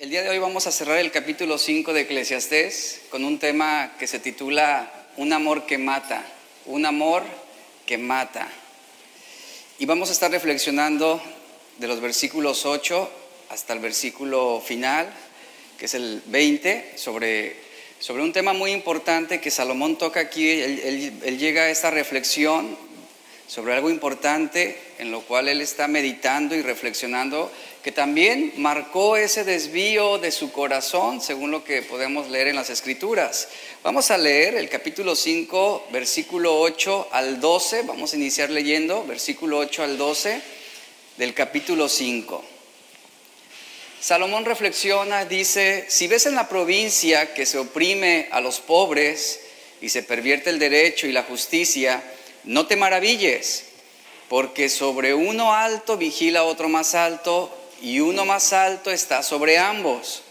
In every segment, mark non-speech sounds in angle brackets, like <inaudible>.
El día de hoy vamos a cerrar el capítulo 5 de Eclesiastés con un tema que se titula Un amor que mata, un amor que mata. Y vamos a estar reflexionando de los versículos 8 hasta el versículo final, que es el 20, sobre, sobre un tema muy importante que Salomón toca aquí. Él, él llega a esta reflexión sobre algo importante en lo cual él está meditando y reflexionando que también marcó ese desvío de su corazón, según lo que podemos leer en las Escrituras. Vamos a leer el capítulo 5, versículo 8 al 12, vamos a iniciar leyendo, versículo 8 al 12 del capítulo 5. Salomón reflexiona, dice, si ves en la provincia que se oprime a los pobres y se pervierte el derecho y la justicia, no te maravilles, porque sobre uno alto vigila otro más alto y uno más alto está sobre ambos.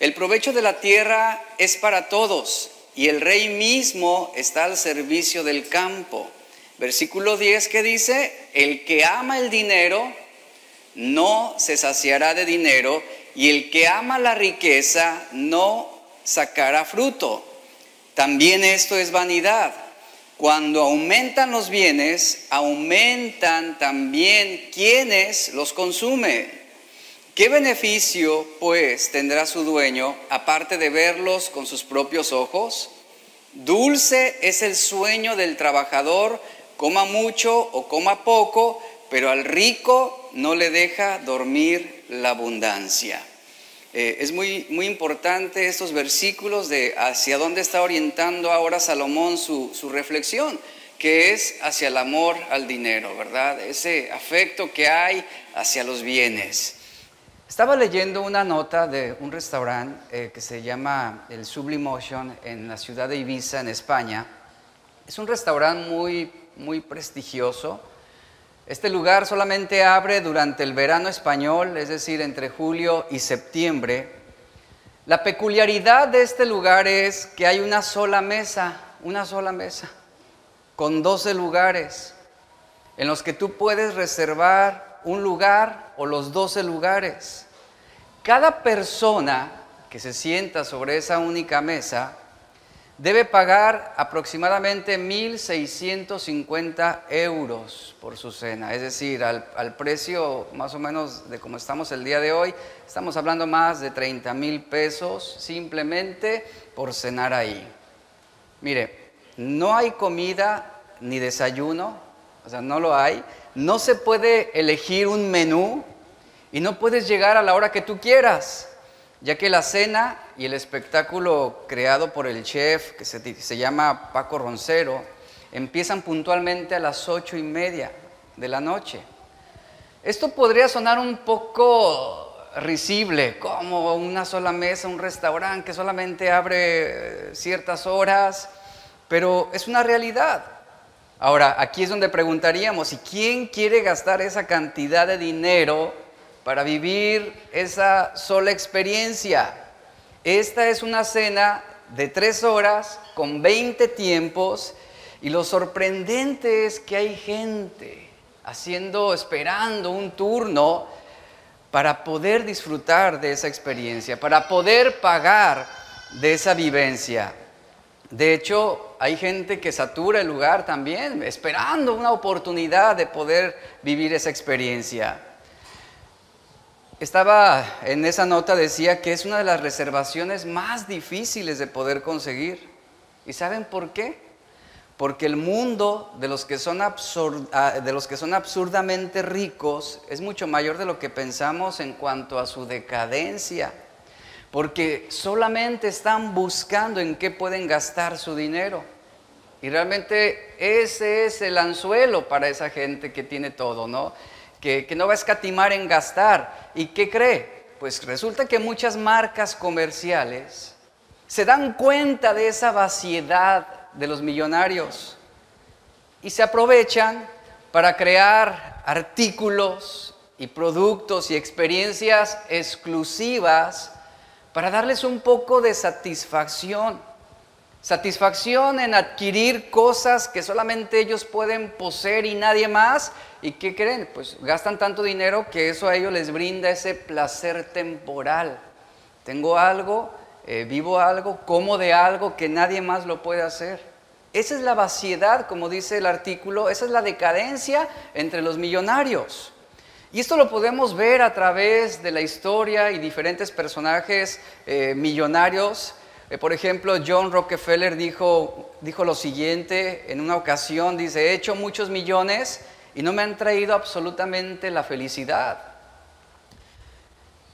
El provecho de la tierra es para todos y el rey mismo está al servicio del campo. Versículo 10 que dice, el que ama el dinero no se saciará de dinero y el que ama la riqueza no sacará fruto. También esto es vanidad. Cuando aumentan los bienes, aumentan también quienes los consumen. ¿Qué beneficio, pues, tendrá su dueño aparte de verlos con sus propios ojos? Dulce es el sueño del trabajador, coma mucho o coma poco, pero al rico no le deja dormir la abundancia. Eh, es muy, muy importante estos versículos de hacia dónde está orientando ahora Salomón su, su reflexión, que es hacia el amor al dinero, ¿verdad? Ese afecto que hay hacia los bienes. Estaba leyendo una nota de un restaurante eh, que se llama el Sublimotion en la ciudad de Ibiza, en España. Es un restaurante muy, muy prestigioso. Este lugar solamente abre durante el verano español, es decir, entre julio y septiembre. La peculiaridad de este lugar es que hay una sola mesa, una sola mesa, con 12 lugares, en los que tú puedes reservar un lugar o los 12 lugares. Cada persona que se sienta sobre esa única mesa debe pagar aproximadamente 1.650 euros por su cena, es decir, al, precio más o menos de como estamos el día de hoy, estamos hablando más de 30 mil pesos simplemente por cenar ahí. Mire, no hay comida ni desayuno, o sea, no lo hay, no se puede elegir un menú, y no puedes llegar a la hora que tú quieras, ya que la cena y el espectáculo creado por el chef, que se, llama Paco Roncero, empiezan puntualmente a las ocho y media de la noche. Esto podría sonar un poco risible, como una sola mesa, un restaurante que solamente abre eh, ciertas horas, pero es una realidad. Ahora, aquí es donde preguntaríamos, ¿y quién quiere gastar esa cantidad de dinero para vivir esa sola experiencia. Esta es una cena de tres horas con 20 tiempos y lo sorprendente es que hay gente haciendo, esperando un turno para poder disfrutar de esa experiencia, para poder pagar de esa vivencia. De hecho, hay gente que satura el lugar también, esperando una oportunidad de poder vivir esa experiencia. Estaba en esa nota, decía que es una de las reservaciones más difíciles de poder conseguir. ¿Y saben por qué? Porque el mundo de los, que son ah, de los que son absurdamente ricos es mucho mayor de lo que pensamos en cuanto a su decadencia. Porque solamente están buscando en qué pueden gastar su dinero. Y realmente ese es el anzuelo para esa gente que tiene todo, ¿no? que, no va a escatimar en gastar. ¿Y qué cree? Pues resulta que muchas marcas comerciales se dan cuenta de esa vaciedad de los millonarios y se aprovechan para crear artículos y productos y experiencias exclusivas para darles un poco de satisfacción. Satisfacción en adquirir cosas que solamente ellos pueden poseer y nadie más. ¿Y qué creen? Pues gastan tanto dinero que eso a ellos les brinda ese placer temporal. Tengo algo, eh, vivo algo, como de algo que nadie más lo puede hacer. Esa es la vaciedad, como dice el artículo, esa es la decadencia entre los millonarios. Y esto lo podemos ver a través de la historia y diferentes personajes eh, millonarios. Eh, por ejemplo, John Rockefeller dijo, dijo lo siguiente en una ocasión, dice, he hecho muchos millones y no me han traído absolutamente la felicidad.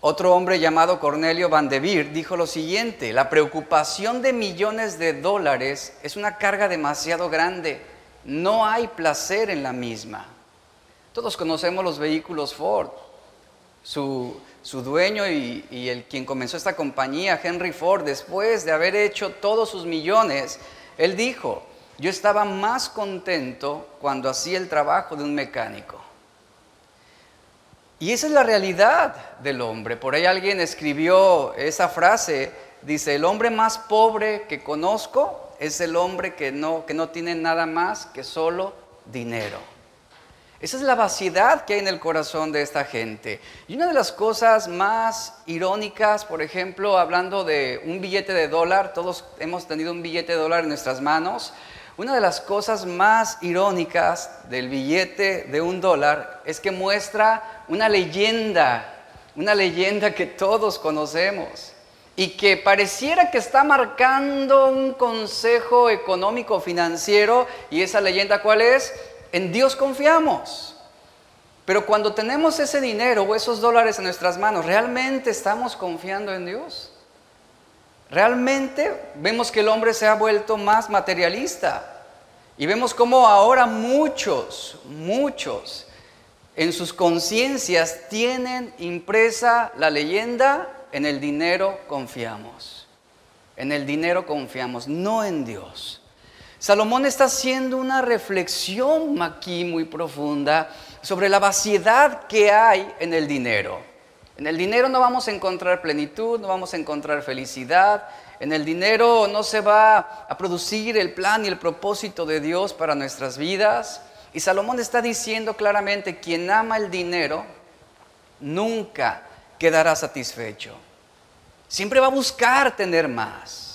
Otro hombre llamado Cornelio Van de Beer dijo lo siguiente, la preocupación de millones de dólares es una carga demasiado grande, no hay placer en la misma. Todos conocemos los vehículos Ford, su, dueño y, y el quien comenzó esta compañía, Henry Ford, después de haber hecho todos sus millones, él dijo, yo estaba más contento cuando hacía el trabajo de un mecánico. Y esa es la realidad del hombre. Por ahí alguien escribió esa frase, dice, el hombre más pobre que conozco es el hombre que no, que no tiene nada más que solo dinero. Esa es la vaciedad que hay en el corazón de esta gente. Y una de las cosas más irónicas, por ejemplo, hablando de un billete de dólar, todos hemos tenido un billete de dólar en nuestras manos, una de las cosas más irónicas del billete de un dólar es que muestra una leyenda, una leyenda que todos conocemos y que pareciera que está marcando un consejo económico financiero y esa leyenda cuál es? En Dios confiamos. Pero cuando tenemos ese dinero o esos dólares en nuestras manos, ¿realmente estamos confiando en Dios? Realmente vemos que el hombre se ha vuelto más materialista y vemos cómo ahora muchos, muchos en sus conciencias tienen impresa la leyenda, en el dinero confiamos. En el dinero confiamos, no en Dios. Salomón está haciendo una reflexión aquí muy profunda sobre la vaciedad que hay en el dinero. En el dinero no vamos a encontrar plenitud, no vamos a encontrar felicidad. En el dinero no se va a producir el plan y el propósito de Dios para nuestras vidas. Y Salomón está diciendo claramente, quien ama el dinero nunca quedará satisfecho. Siempre va a buscar tener más.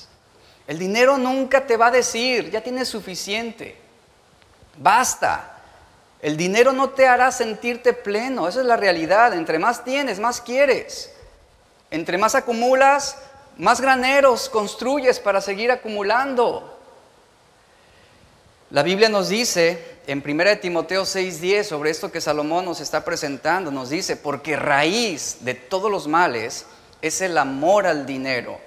El dinero nunca te va a decir, ya tienes suficiente. Basta. El dinero no te hará sentirte pleno, esa es la realidad. Entre más tienes, más quieres. Entre más acumulas, más graneros construyes para seguir acumulando. La Biblia nos dice en 1 Timoteo 6:10 sobre esto que Salomón nos está presentando, nos dice, porque raíz de todos los males es el amor al dinero,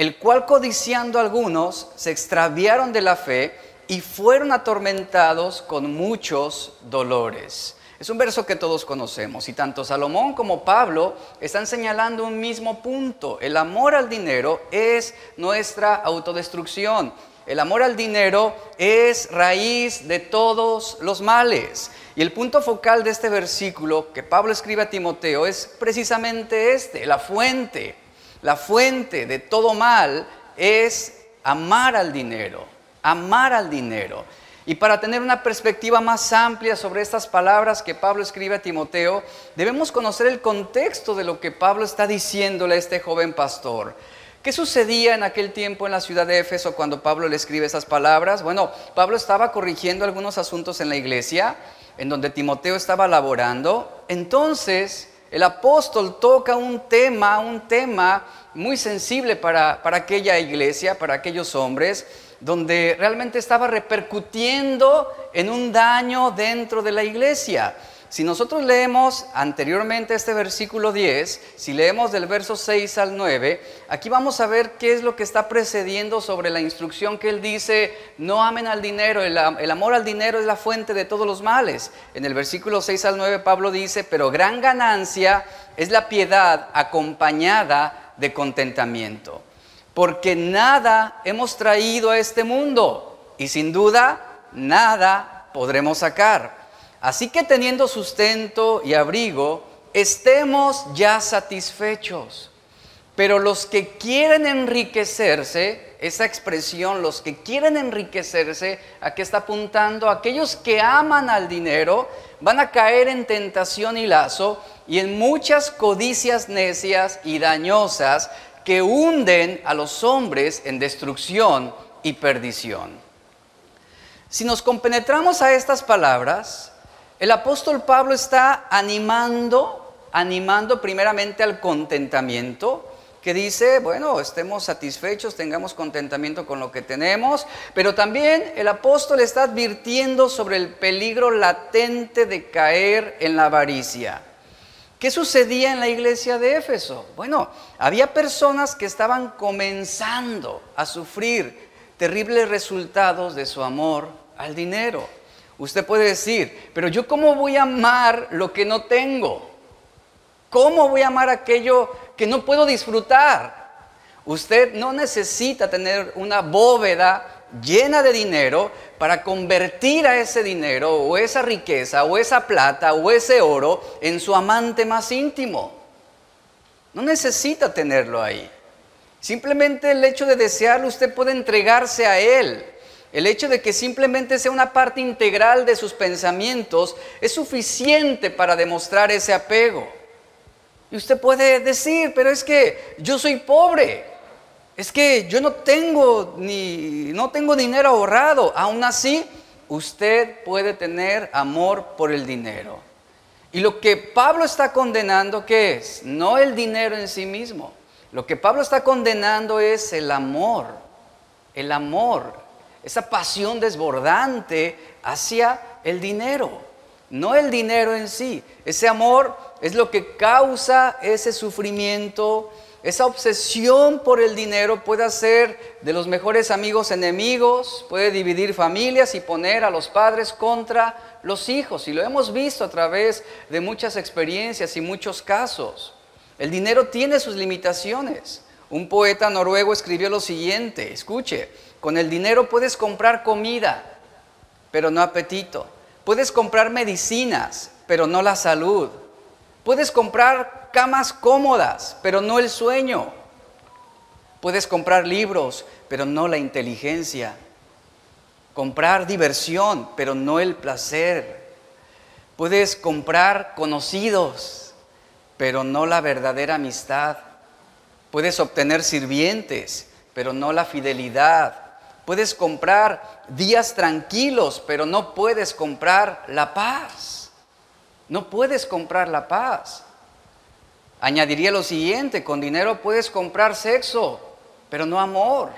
el cual codiciando algunos se extraviaron de la fe y fueron atormentados con muchos dolores. Es un verso que todos conocemos y tanto Salomón como Pablo están señalando un mismo punto. El amor al dinero es nuestra autodestrucción. El amor al dinero es raíz de todos los males. Y el punto focal de este versículo que Pablo escribe a Timoteo es precisamente este, la fuente. La fuente de todo mal es amar al dinero amar al dinero. Y para tener una perspectiva más amplia sobre estas palabras que Pablo escribe a Timoteo, debemos conocer el contexto de lo que Pablo está diciéndole a este joven pastor. ¿Qué sucedía en aquel tiempo en la ciudad de Éfeso cuando Pablo le escribe esas palabras? Bueno, Pablo estaba corrigiendo algunos asuntos en la iglesia, en donde Timoteo estaba laborando. Entonces, el apóstol toca un tema, un tema muy sensible para, para aquella iglesia, para aquellos hombres, donde realmente estaba repercutiendo en un daño dentro de la iglesia. Si nosotros leemos anteriormente este versículo 10, si leemos del verso 6 al 9, aquí vamos a ver qué es lo que está precediendo sobre la instrucción que él dice, no amen al dinero, el, amor al dinero es la fuente de todos los males. En el versículo 6 al 9 Pablo dice, pero gran ganancia es la piedad acompañada de contentamiento porque nada hemos traído a este mundo y sin duda nada podremos sacar. Así que teniendo sustento y abrigo, estemos ya satisfechos. Pero los que quieren enriquecerse, esa expresión, los que quieren enriquecerse, ¿a qué está apuntando? Aquellos que aman al dinero van a caer en tentación y lazo y en muchas codicias necias y dañosas que hunden a los hombres en destrucción y perdición. Si nos compenetramos a estas palabras, el apóstol Pablo está animando, animando primeramente al contentamiento, que dice, bueno, estemos satisfechos, tengamos contentamiento con lo que tenemos, pero también el apóstol está advirtiendo sobre el peligro latente de caer en la avaricia. ¿Qué sucedía en la iglesia de Éfeso? Bueno, había personas que estaban comenzando a sufrir terribles resultados de su amor al dinero. Usted puede decir, pero yo cómo voy a amar lo que no tengo? ¿Cómo voy a amar aquello que no puedo disfrutar? Usted no necesita tener una bóveda llena de dinero para convertir a ese dinero o esa riqueza o esa plata o ese oro en su amante más íntimo. No necesita tenerlo ahí. Simplemente el hecho de desearlo usted puede entregarse a él. El hecho de que simplemente sea una parte integral de sus pensamientos es suficiente para demostrar ese apego. Y usted puede decir, pero es que yo soy pobre. Es que yo no tengo ni no tengo dinero ahorrado. Aún así, usted puede tener amor por el dinero. Y lo que Pablo está condenando ¿qué es? No el dinero en sí mismo. Lo que Pablo está condenando es el amor, el amor, esa pasión desbordante hacia el dinero, no el dinero en sí. Ese amor es lo que causa ese sufrimiento, esa obsesión por el dinero puede hacer de los mejores amigos enemigos, puede dividir familias y poner a los padres contra los hijos. Y lo hemos visto a través de muchas experiencias y muchos casos. El dinero tiene sus limitaciones. Un poeta noruego escribió lo siguiente, escuche, con el dinero puedes comprar comida, pero no apetito. Puedes comprar medicinas, pero no la salud. Puedes comprar camas cómodas, pero no el sueño. Puedes comprar libros, pero no la inteligencia. Comprar diversión, pero no el placer. Puedes comprar conocidos, pero no la verdadera amistad. Puedes obtener sirvientes, pero no la fidelidad. Puedes comprar días tranquilos, pero no puedes comprar la paz. No puedes comprar la paz. Añadiría lo siguiente, con dinero puedes comprar sexo, pero no amor.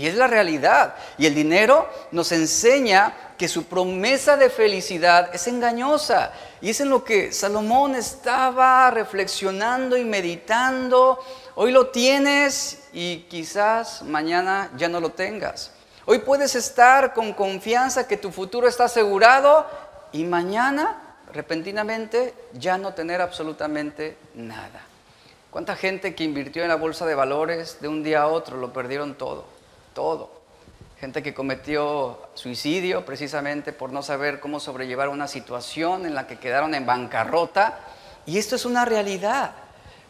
Y es la realidad. Y el dinero nos enseña que su promesa de felicidad es engañosa. Y es en lo que Salomón estaba reflexionando y meditando. Hoy lo tienes y quizás mañana ya no lo tengas. Hoy puedes estar con confianza que tu futuro está asegurado y mañana repentinamente ya no tener absolutamente nada. ¿Cuánta gente que invirtió en la bolsa de valores de un día a otro lo perdieron todo? Todo gente que cometió suicidio precisamente por no saber cómo sobrellevar una situación en la que quedaron en bancarrota. Y esto es una realidad.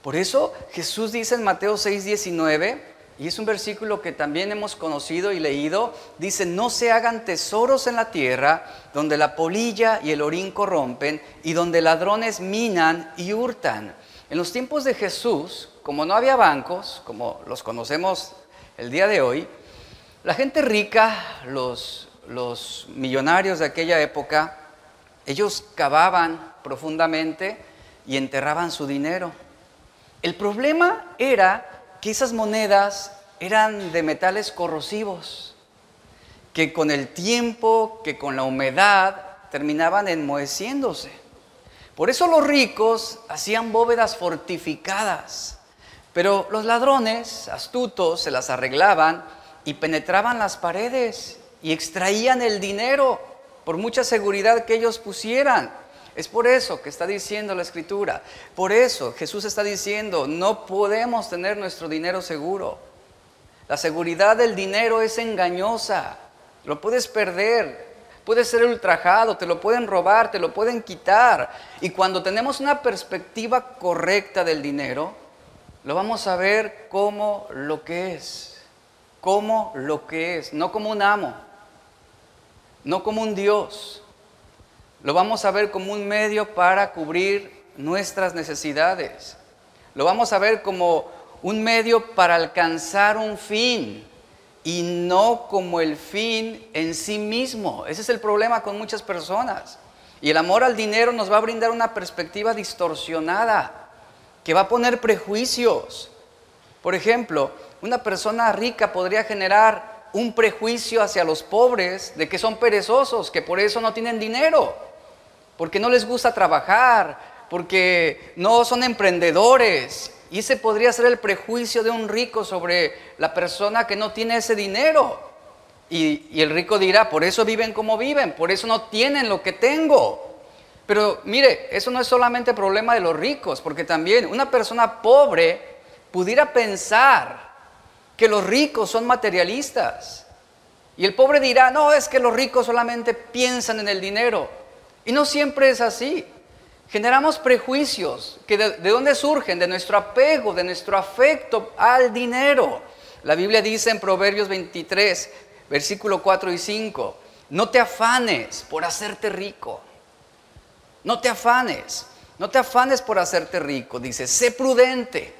Por eso Jesús dice en Mateo 6:19, y es un versículo que también hemos conocido y leído, dice, no se hagan tesoros en la tierra donde la polilla y el orín corrompen y donde ladrones minan y hurtan. En los tiempos de Jesús, como no había bancos, como los conocemos el día de hoy, la gente rica, los, los millonarios de aquella época, ellos cavaban profundamente y enterraban su dinero. El problema era que esas monedas eran de metales corrosivos, que con el tiempo, que con la humedad, terminaban enmoheciéndose. Por eso los ricos hacían bóvedas fortificadas, pero los ladrones, astutos, se las arreglaban y penetraban las paredes y extraían el dinero por mucha seguridad que ellos pusieran. Es por eso que está diciendo la escritura. Por eso Jesús está diciendo, no podemos tener nuestro dinero seguro. La seguridad del dinero es engañosa. Lo puedes perder, puedes ser ultrajado, te lo pueden robar, te lo pueden quitar. Y cuando tenemos una perspectiva correcta del dinero, lo vamos a ver como lo que es, como lo que es, no como un amo, no como un Dios. Lo vamos a ver como un medio para cubrir nuestras necesidades. Lo vamos a ver como un medio para alcanzar un fin y no como el fin en sí mismo. Ese es el problema con muchas personas. Y el amor al dinero nos va a brindar una perspectiva distorsionada que va a poner prejuicios. Por ejemplo, una persona rica podría generar un prejuicio hacia los pobres de que son perezosos, que por eso no tienen dinero, porque no les gusta trabajar, porque no son emprendedores. Y ese podría ser el prejuicio de un rico sobre la persona que no tiene ese dinero. Y, el rico dirá, por eso viven como viven, por eso no tienen lo que tengo. Pero mire, eso no es solamente problema de los ricos, porque también una persona pobre pudiera pensar que los ricos son materialistas. Y el pobre dirá, no, es que los ricos solamente piensan en el dinero. Y no siempre es así. Generamos prejuicios que de, de, dónde surgen, de nuestro apego, de nuestro afecto al dinero. La Biblia dice en Proverbios 23, versículo 4 y 5, no te afanes por hacerte rico. No te afanes, no te afanes por hacerte rico. Dice, sé prudente,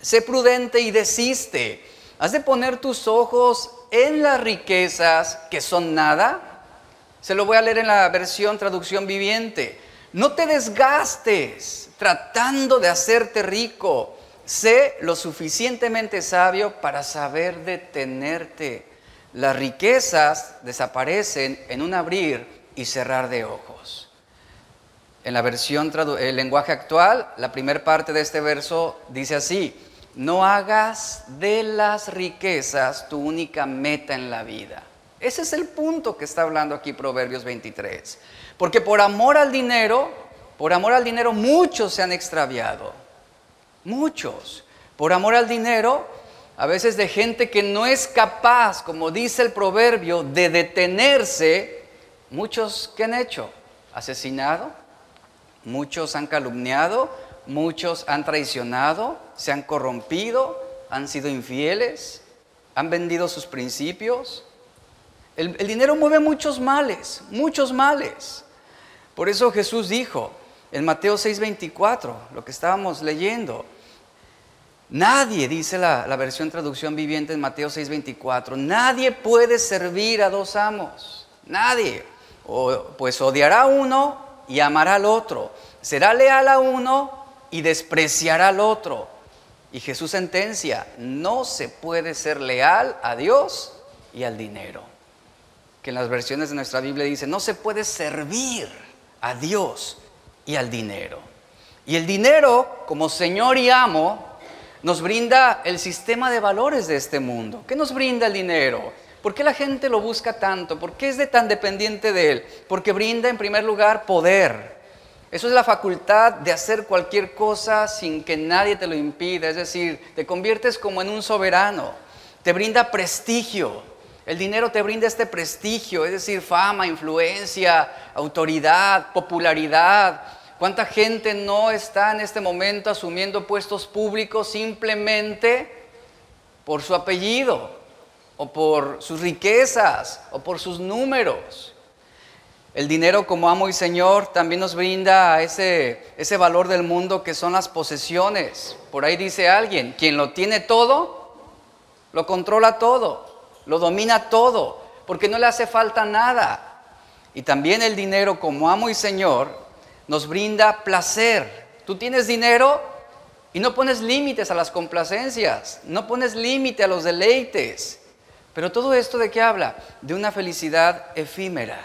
sé prudente y desiste. Has de poner tus ojos en las riquezas que son nada. Se lo voy a leer en la versión traducción viviente no te desgastes tratando de hacerte rico. Sé lo suficientemente sabio para saber detenerte. Las riquezas desaparecen en un abrir y cerrar de ojos. En la versión, el lenguaje actual, la primera parte de este verso dice así, no hagas de las riquezas tu única meta en la vida. Ese es el punto que está hablando aquí Proverbios 23. Porque por amor al dinero, por amor al dinero muchos se han extraviado. Muchos. Por amor al dinero, a veces de gente que no es capaz, como dice el proverbio, de detenerse, muchos que han hecho, asesinado, muchos han calumniado, muchos han traicionado, se han corrompido, han sido infieles, han vendido sus principios. El, dinero mueve muchos males, muchos males. Por eso Jesús dijo en Mateo 6:24, lo que estábamos leyendo, nadie, dice la, versión traducción viviente en Mateo 6:24, nadie puede servir a dos amos, nadie. O, pues odiará a uno y amará al otro, será leal a uno y despreciará al otro. Y Jesús sentencia, no se puede ser leal a Dios y al dinero. Que en las versiones de nuestra Biblia dice, no se puede servir a Dios y al dinero. Y el dinero, como Señor y amo, nos brinda el sistema de valores de este mundo. ¿Qué nos brinda el dinero? ¿Por qué la gente lo busca tanto? ¿Por qué es de tan dependiente de él? Porque brinda en primer lugar poder. Eso es la facultad de hacer cualquier cosa sin que nadie te lo impida. Es decir, te conviertes como en un soberano. Te brinda prestigio. El dinero te brinda este prestigio, es decir, fama, influencia, autoridad, popularidad. ¿Cuánta gente no está en este momento asumiendo puestos públicos simplemente por su apellido o por sus riquezas o por sus números? El dinero como amo y señor también nos brinda ese, ese valor del mundo que son las posesiones. Por ahí dice alguien, quien lo tiene todo, lo controla todo lo domina todo, porque no le hace falta nada. Y también el dinero como amo y Señor nos brinda placer. Tú tienes dinero y no pones límites a las complacencias, no pones límite a los deleites. Pero todo esto de qué habla? De una felicidad efímera.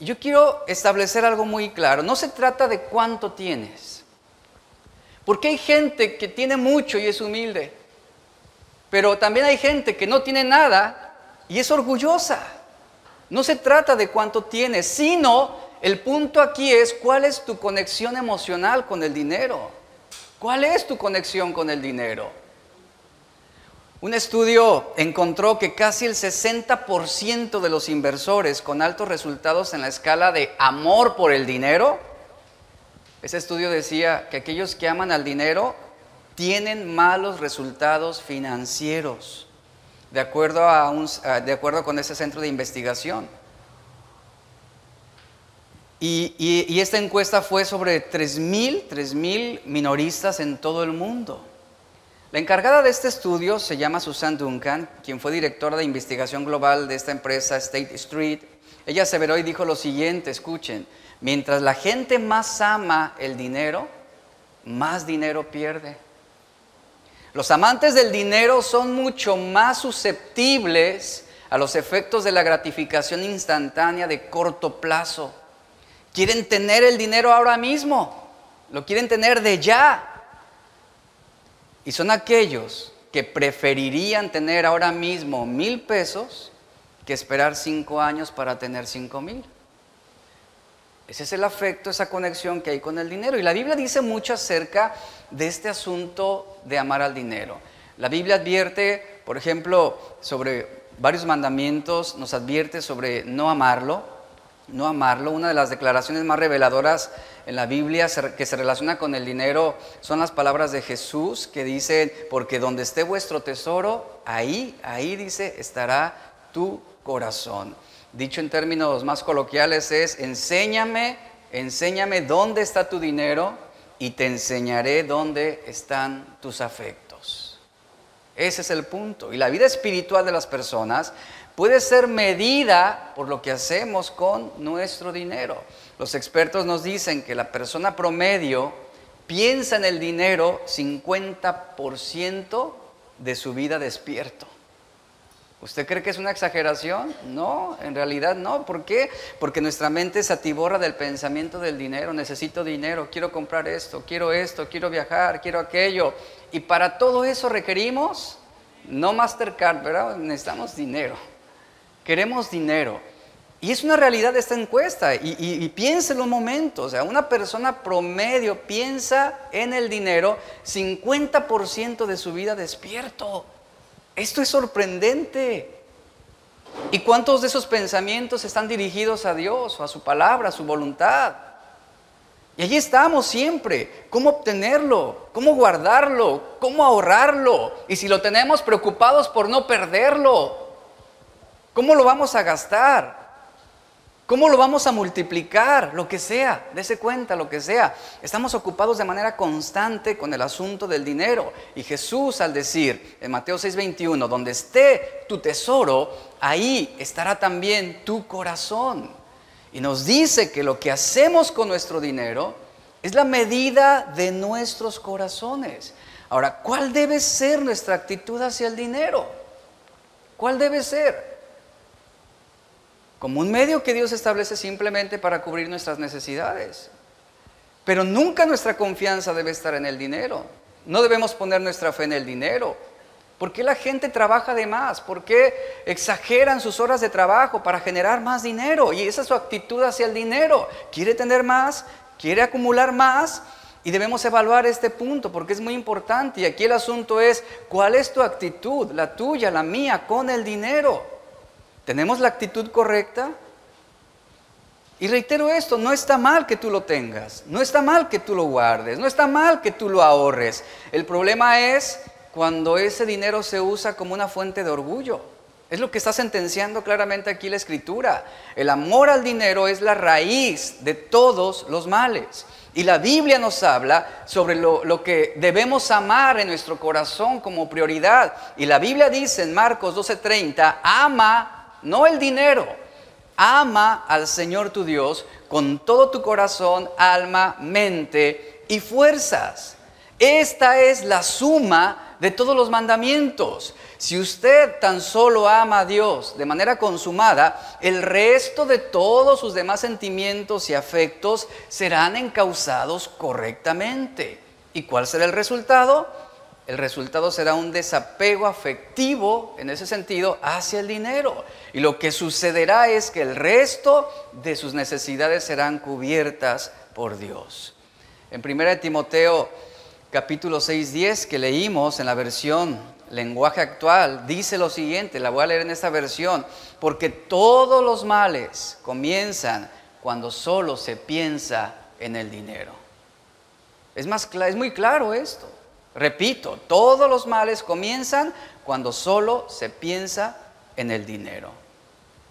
Yo quiero establecer algo muy claro. No se trata de cuánto tienes. Porque hay gente que tiene mucho y es humilde. Pero también hay gente que no tiene nada y es orgullosa. No se trata de cuánto tienes, sino el punto aquí es cuál es tu conexión emocional con el dinero. ¿Cuál es tu conexión con el dinero? Un estudio encontró que casi el 60% de los inversores con altos resultados en la escala de amor por el dinero, ese estudio decía que aquellos que aman al dinero tienen malos resultados financieros, de acuerdo, a de acuerdo con ese centro de investigación. Y, esta encuesta fue sobre 3.000 minoristas en todo el mundo. La encargada de este estudio se llama Susan Duncan, quien fue directora de investigación global de esta empresa State Street. Ella aseveró y dijo lo siguiente, escuchen, mientras la gente más ama el dinero, más dinero pierde. Los amantes del dinero son mucho más susceptibles a los efectos de la gratificación instantánea de corto plazo. Quieren tener el dinero ahora mismo, lo quieren tener de ya. Y son aquellos que preferirían tener ahora mismo mil pesos que esperar cinco años para tener cinco mil. Ese es el afecto, esa conexión que hay con el dinero. Y la Biblia dice mucho acerca de este asunto de amar al dinero. La Biblia advierte, por ejemplo, sobre varios mandamientos, nos advierte sobre no amarlo, no amarlo. Una de las declaraciones más reveladoras en la Biblia que se relaciona con el dinero son las palabras de Jesús que dicen, porque donde esté vuestro tesoro, ahí, ahí dice, estará tu corazón. Dicho en términos más coloquiales es, enséñame, enséñame dónde está tu dinero y te enseñaré dónde están tus afectos. Ese es el punto. Y la vida espiritual de las personas puede ser medida por lo que hacemos con nuestro dinero. Los expertos nos dicen que la persona promedio piensa en el dinero 50% de su vida despierto. ¿Usted cree que es una exageración? No, en realidad no. ¿Por qué? Porque nuestra mente se atiborra del pensamiento del dinero. Necesito dinero, quiero comprar esto, quiero esto, quiero viajar, quiero aquello. Y para todo eso requerimos, no Mastercard, ¿verdad? Necesitamos dinero. Queremos dinero. Y es una realidad esta encuesta. Y, y, piénselo un momento. O sea, una persona promedio piensa en el dinero 50% de su vida despierto. Esto es sorprendente. ¿Y cuántos de esos pensamientos están dirigidos a Dios o a su palabra, a su voluntad? Y allí estamos siempre. ¿Cómo obtenerlo? ¿Cómo guardarlo? ¿Cómo ahorrarlo? Y si lo tenemos preocupados por no perderlo, ¿Cómo lo vamos a gastar? ¿Cómo lo vamos a multiplicar? Lo que sea, dése cuenta, lo que sea. Estamos ocupados de manera constante con el asunto del dinero. Y Jesús al decir en Mateo 6:21, donde esté tu tesoro, ahí estará también tu corazón. Y nos dice que lo que hacemos con nuestro dinero es la medida de nuestros corazones. Ahora, ¿cuál debe ser nuestra actitud hacia el dinero? ¿Cuál debe ser? Como un medio que Dios establece simplemente para cubrir nuestras necesidades. Pero nunca nuestra confianza debe estar en el dinero. No debemos poner nuestra fe en el dinero. ¿Por qué la gente trabaja de más? ¿Por qué exageran sus horas de trabajo para generar más dinero? Y esa es su actitud hacia el dinero. Quiere tener más, quiere acumular más. Y debemos evaluar este punto porque es muy importante. Y aquí el asunto es, ¿cuál es tu actitud, la tuya, la mía, con el dinero? ¿Tenemos la actitud correcta? Y reitero esto, no está mal que tú lo tengas, no está mal que tú lo guardes, no está mal que tú lo ahorres. El problema es cuando ese dinero se usa como una fuente de orgullo. Es lo que está sentenciando claramente aquí la escritura. El amor al dinero es la raíz de todos los males. Y la Biblia nos habla sobre lo, que debemos amar en nuestro corazón como prioridad. Y la Biblia dice en Marcos 12:30, ama no el dinero. Ama al Señor tu Dios con todo tu corazón, alma, mente y fuerzas. Esta es la suma de todos los mandamientos. Si usted tan solo ama a Dios de manera consumada, el resto de todos sus demás sentimientos y afectos serán encausados correctamente. ¿Y cuál será el resultado? El resultado será un desapego afectivo, en ese sentido, hacia el dinero. Y lo que sucederá es que el resto de sus necesidades serán cubiertas por Dios. En 1 Timoteo capítulo 6, 10, que leímos en la versión lenguaje actual, dice lo siguiente, la voy a leer en esta versión, porque todos los males comienzan cuando solo se piensa en el dinero. Es, más, es muy claro esto. Repito, todos los males comienzan cuando solo se piensa en el dinero.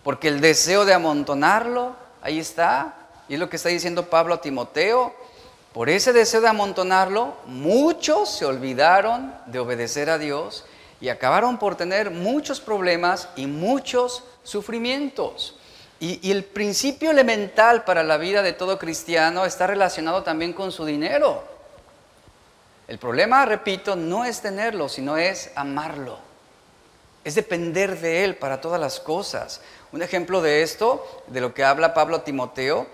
Porque el deseo de amontonarlo, ahí está, y es lo que está diciendo Pablo a Timoteo, por ese deseo de amontonarlo, muchos se olvidaron de obedecer a Dios y acabaron por tener muchos problemas y muchos sufrimientos. Y, el principio elemental para la vida de todo cristiano está relacionado también con su dinero. El problema, repito, no es tenerlo, sino es amarlo. Es depender de Él para todas las cosas. Un ejemplo de esto, de lo que habla Pablo a Timoteo,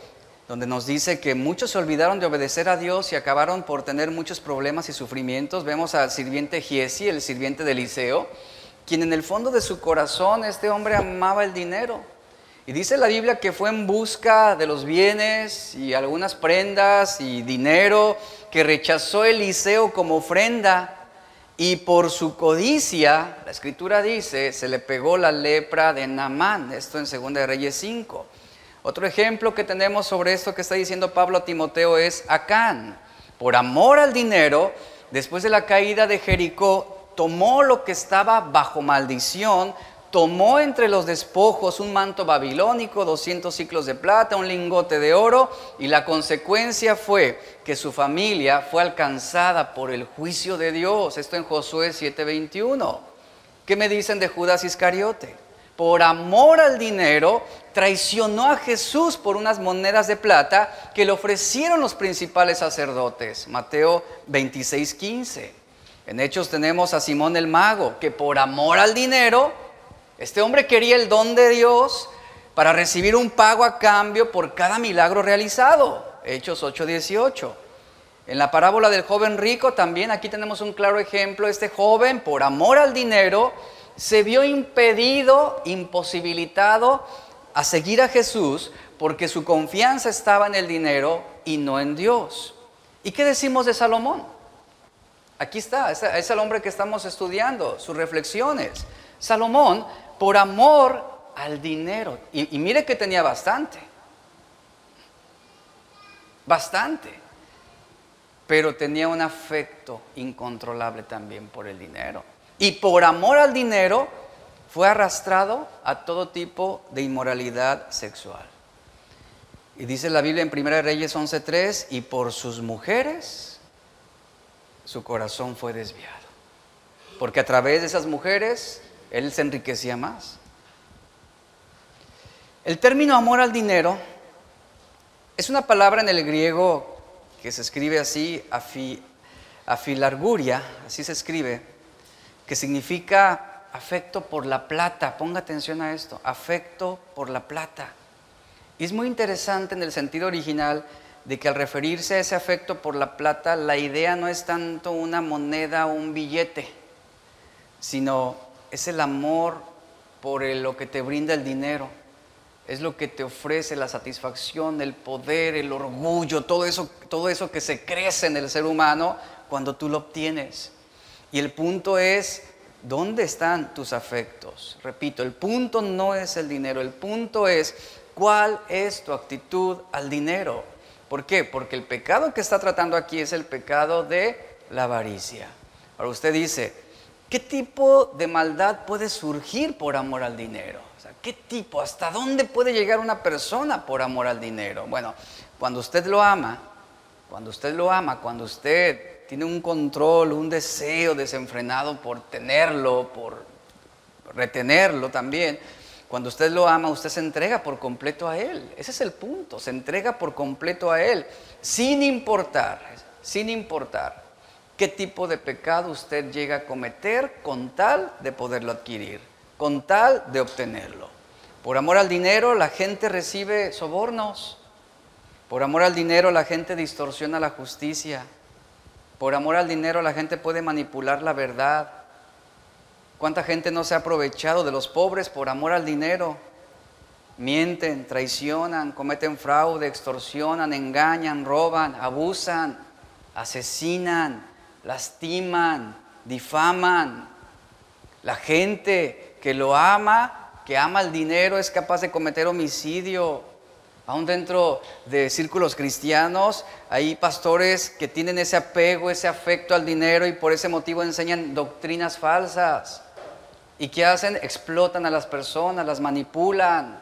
donde nos dice que muchos se olvidaron de obedecer a Dios y acabaron por tener muchos problemas y sufrimientos. Vemos al sirviente Giesi, el sirviente de Eliseo, quien en el fondo de su corazón, este hombre amaba el dinero y dice la Biblia que fue en busca de los bienes y algunas prendas y dinero que rechazó Eliseo como ofrenda. Y por su codicia, la escritura dice, se le pegó la lepra de Naamán. Esto en 2 de Reyes 5. Otro ejemplo que tenemos sobre esto que está diciendo Pablo a Timoteo es Acán. Por amor al dinero, después de la caída de Jericó, tomó lo que estaba bajo maldición tomó entre los despojos un manto babilónico, 200 ciclos de plata, un lingote de oro, y la consecuencia fue que su familia fue alcanzada por el juicio de Dios. Esto en Josué 7:21. ¿Qué me dicen de Judas Iscariote? Por amor al dinero, traicionó a Jesús por unas monedas de plata que le ofrecieron los principales sacerdotes. Mateo 26:15. En Hechos tenemos a Simón el mago, que por amor al dinero este hombre quería el don de Dios para recibir un pago a cambio por cada milagro realizado. Hechos 8:18. En la parábola del joven rico también aquí tenemos un claro ejemplo. Este joven, por amor al dinero, se vio impedido, imposibilitado a seguir a Jesús porque su confianza estaba en el dinero y no en Dios. ¿Y qué decimos de Salomón? Aquí está, es el hombre que estamos estudiando, sus reflexiones. Salomón por amor al dinero. Y, mire que tenía bastante. Bastante. Pero tenía un afecto incontrolable también por el dinero. Y por amor al dinero fue arrastrado a todo tipo de inmoralidad sexual. Y dice la Biblia en 1 Reyes 11:3, y por sus mujeres su corazón fue desviado. Porque a través de esas mujeres él se enriquecía más. El término amor al dinero es una palabra en el griego que se escribe así, afilarguria, así se escribe, que significa afecto por la plata. Ponga atención a esto, afecto por la plata. Y es muy interesante en el sentido original de que al referirse a ese afecto por la plata, la idea no es tanto una moneda o un billete, sino es el amor por lo que te brinda el dinero. Es lo que te ofrece la satisfacción, el poder, el orgullo, todo eso, todo eso que se crece en el ser humano cuando tú lo obtienes. Y el punto es, ¿dónde están tus afectos? Repito, el punto no es el dinero, el punto es cuál es tu actitud al dinero. ¿Por qué? Porque el pecado que está tratando aquí es el pecado de la avaricia. Ahora usted dice, ¿Qué tipo de maldad puede surgir por amor al dinero? ¿Qué tipo? ¿Hasta dónde puede llegar una persona por amor al dinero? Bueno, cuando usted lo ama, cuando usted lo ama, cuando usted tiene un control, un deseo desenfrenado por tenerlo, por retenerlo también, cuando usted lo ama, usted se entrega por completo a Él. Ese es el punto, se entrega por completo a Él, sin importar, sin importar qué tipo de pecado usted llega a cometer con tal de poderlo adquirir, con tal de obtenerlo. Por amor al dinero la gente recibe sobornos, por amor al dinero la gente distorsiona la justicia, por amor al dinero la gente puede manipular la verdad. ¿Cuánta gente no se ha aprovechado de los pobres por amor al dinero? Mienten, traicionan, cometen fraude, extorsionan, engañan, roban, abusan, asesinan, lastiman, difaman. La gente que lo ama, que ama el dinero, es capaz de cometer homicidio. Aún dentro de círculos cristianos hay pastores que tienen ese apego, ese afecto al dinero y por ese motivo enseñan doctrinas falsas. ¿Y qué hacen? Explotan a las personas, las manipulan,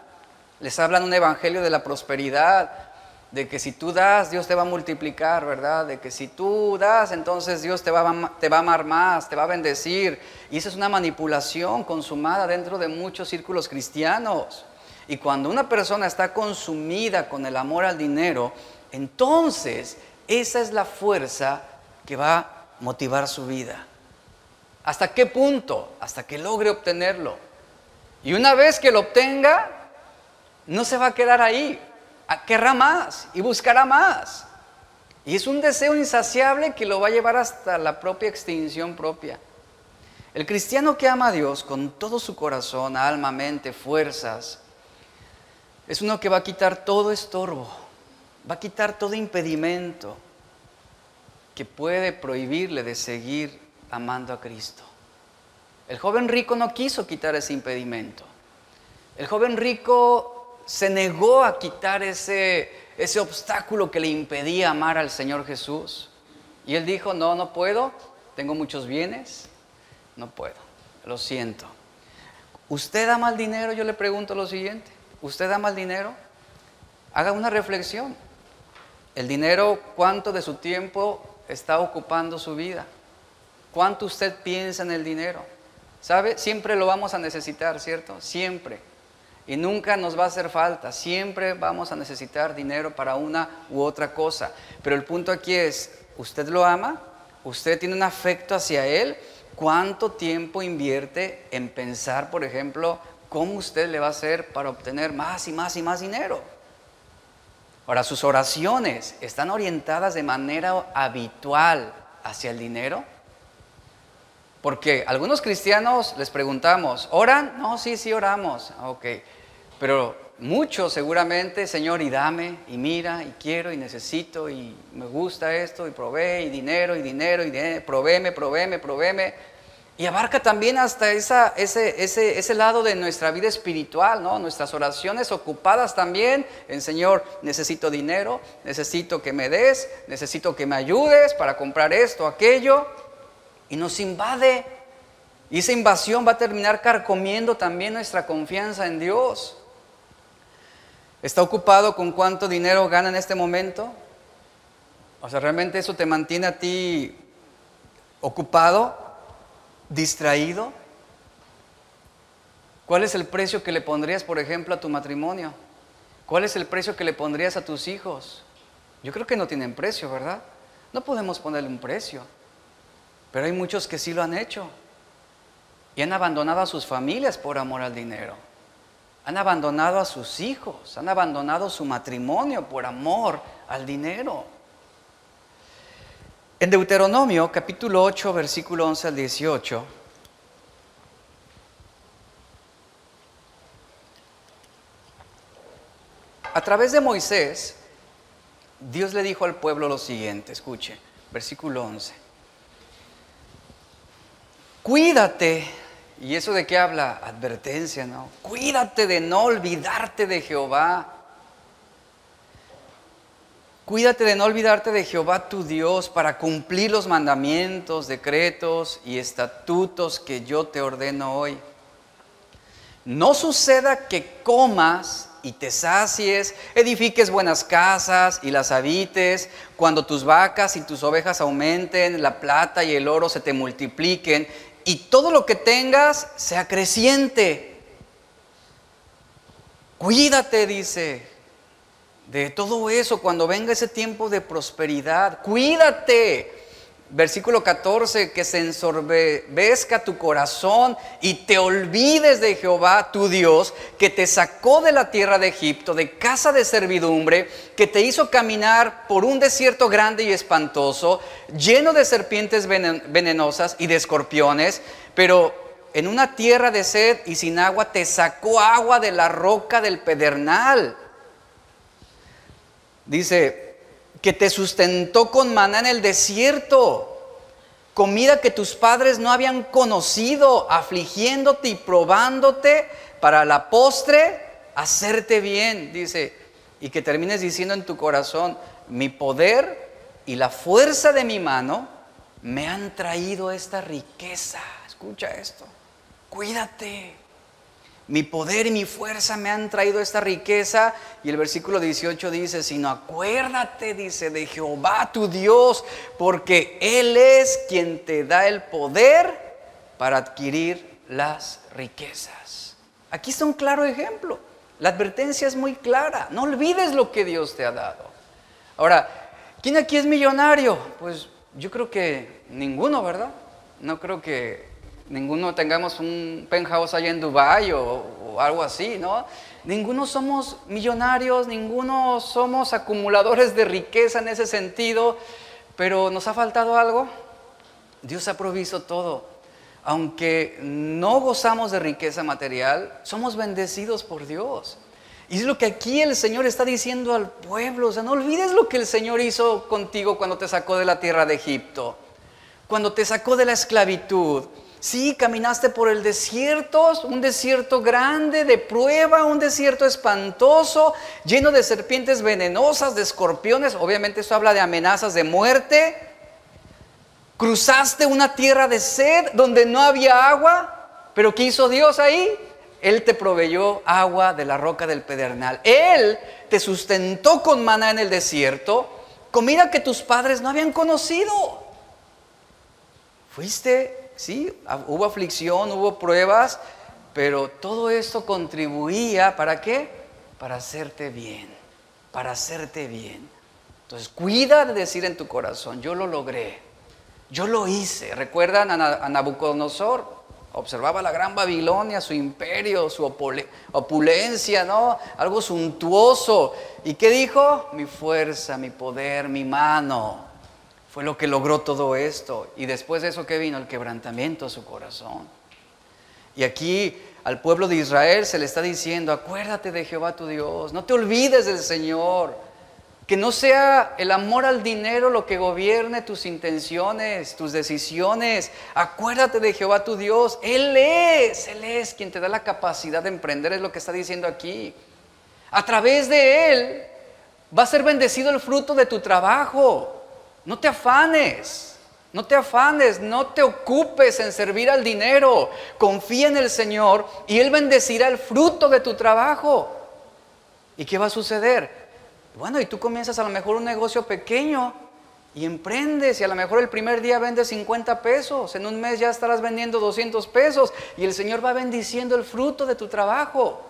les hablan un evangelio de la prosperidad, de que si tú das, Dios te va a multiplicar, ¿verdad? De que si tú das, entonces Dios te va, a, te va a amar más, te va a bendecir. Y esa es una manipulación consumada dentro de muchos círculos cristianos. Y cuando una persona está consumida con el amor al dinero, entonces esa es la fuerza que va a motivar su vida. ¿Hasta qué punto? Hasta que logre obtenerlo. Y una vez que lo obtenga, no se va a quedar ahí. Querrá más y buscará más. Y es un deseo insaciable que lo va a llevar hasta la propia extinción propia. El cristiano que ama a Dios con todo su corazón, alma, mente, fuerzas, es uno que va a quitar todo estorbo, va a quitar todo impedimento que puede prohibirle de seguir amando a Cristo. El joven rico no quiso quitar ese impedimento. El joven rico se negó a quitar ese, ese obstáculo que le impedía amar al Señor Jesús. Y él dijo, no, no puedo, tengo muchos bienes, no puedo, lo siento. ¿Usted ama el dinero? Yo le pregunto lo siguiente. ¿Usted ama el dinero? Haga una reflexión. El dinero, ¿cuánto de su tiempo está ocupando su vida? ¿Cuánto usted piensa en el dinero? ¿Sabe? Siempre lo vamos a necesitar, ¿cierto? Siempre. Y nunca nos va a hacer falta. Siempre vamos a necesitar dinero para una u otra cosa. Pero el punto aquí es, ¿usted lo ama? ¿Usted tiene un afecto hacia él? ¿Cuánto tiempo invierte en pensar, por ejemplo, ¿cómo usted le va a hacer para obtener más y más y más dinero? Ahora, sus oraciones están orientadas de manera habitual hacia el dinero. Porque algunos cristianos les preguntamos, ¿oran? No, sí, sí oramos. Ah, ok. Pero muchos seguramente, Señor, y dame, y mira, y quiero, y necesito, y me gusta esto, y provee, y dinero, y dinero, y dinero, provéeme, provéeme. Y abarca también hasta ese, ese, ese, lado de nuestra vida espiritual, ¿no? Nuestras oraciones ocupadas también en Señor, necesito dinero, necesito que me des, necesito que me ayudes para comprar esto, aquello. Y nos invade. Y esa invasión va a terminar carcomiendo también nuestra confianza en Dios. ¿Está ocupado con cuánto dinero gana en este momento? O sea, ¿realmente eso te mantiene a ti ocupado? distraído? ¿Cuál es el precio que le pondrías, por ejemplo, a tu matrimonio? ¿Cuál es el precio que le pondrías a tus hijos? Yo creo que no tienen precio, ¿verdad? No podemos ponerle un precio. Pero hay muchos que sí lo han hecho. Y han abandonado a sus familias por amor al dinero. Han abandonado a sus hijos. Han abandonado su matrimonio por amor al dinero. En Deuteronomio capítulo 8, versículo 11 al 18, a través de Moisés, Dios le dijo al pueblo lo siguiente, escuche, versículo 11. Cuídate, y eso de qué habla, advertencia, ¿no? Cuídate de no olvidarte de Jehová Cuídate de no olvidarte de Jehová tu Dios para cumplir los mandamientos, decretos y estatutos que yo te ordeno hoy. No suceda que comas y te sacies, edifiques buenas casas y las habites, cuando tus vacas y tus ovejas aumenten, la plata y el oro se te multipliquen y todo lo que tengas sea creciente. Cuídate, dice de todo eso cuando venga ese tiempo de prosperidad. Cuídate. Versículo 14, que se ensorbezca tu corazón y te olvides de Jehová tu Dios, que te sacó de la tierra de Egipto, de casa de servidumbre, que te hizo caminar por un desierto grande y espantoso, lleno de serpientes venenosas y de escorpiones, pero en una tierra de sed y sin agua te sacó agua de la roca del pedernal. Dice, que te sustentó con maná en el desierto, comida que tus padres no habían conocido, afligiéndote y probándote para la postre hacerte bien, dice. y que termines diciendo en tu corazón, mi poder y la fuerza de mi mano me han traído esta riqueza. Escucha esto, cuídate. Mi poder y mi fuerza me han traído esta riqueza. Y el versículo 18 dice, sino acuérdate, dice, de Jehová tu Dios, porque Él es quien te da el poder para adquirir las riquezas. Aquí está un claro ejemplo. La advertencia es muy clara. No olvides lo que Dios te ha dado. Ahora, ¿quién aquí es millonario? Pues yo creo que ninguno, ¿verdad? No creo que ninguno tengamos un penthouse allá en Dubái o, algo así, ¿no? Ninguno somos millonarios, ninguno somos acumuladores de riqueza en ese sentido, pero ¿nos ha faltado algo? Dios ha provisto todo. Aunque no gozamos de riqueza material, somos bendecidos por Dios. Y es lo que aquí el Señor está diciendo al pueblo. O sea, no olvides lo que el Señor hizo contigo cuando te sacó de la tierra de Egipto, cuando te sacó de la esclavitud. Sí, caminaste por el desierto, un desierto grande de prueba, un desierto espantoso, lleno de serpientes venenosas, de escorpiones. Obviamente eso habla de amenazas de muerte. Cruzaste una tierra de sed donde no había agua, pero ¿qué hizo Dios ahí? Él te proveyó agua de la roca del pedernal. Él te sustentó con maná en el desierto, comida que tus padres no habían conocido. Fuiste, sí, hubo aflicción, hubo pruebas, pero todo esto contribuía para qué? Para hacerte bien, para hacerte bien. Entonces, cuida de decir en tu corazón, yo lo logré, yo lo hice. ¿Recuerdan a Nabucodonosor? Observaba la gran Babilonia, su imperio, su opulencia, ¿no? Algo suntuoso. ¿Y qué dijo? Mi fuerza, mi poder, mi mano. Fue lo que logró todo esto. Y después de eso, ¿qué vino? El quebrantamiento de su corazón. Y aquí al pueblo de Israel se le está diciendo, acuérdate de Jehová tu Dios, no te olvides del Señor. Que no sea el amor al dinero lo que gobierne tus intenciones, tus decisiones. Acuérdate de Jehová tu Dios. Él es, Él es quien te da la capacidad de emprender, es lo que está diciendo aquí. A través de Él va a ser bendecido el fruto de tu trabajo. No te afanes, no te afanes, no te ocupes en servir al dinero. Confía en el Señor y Él bendecirá el fruto de tu trabajo. ¿Y qué va a suceder? Bueno, y tú comienzas a lo mejor un negocio pequeño y emprendes y a lo mejor el primer día vendes 50 pesos, en un mes ya estarás vendiendo 200 pesos y el Señor va bendiciendo el fruto de tu trabajo.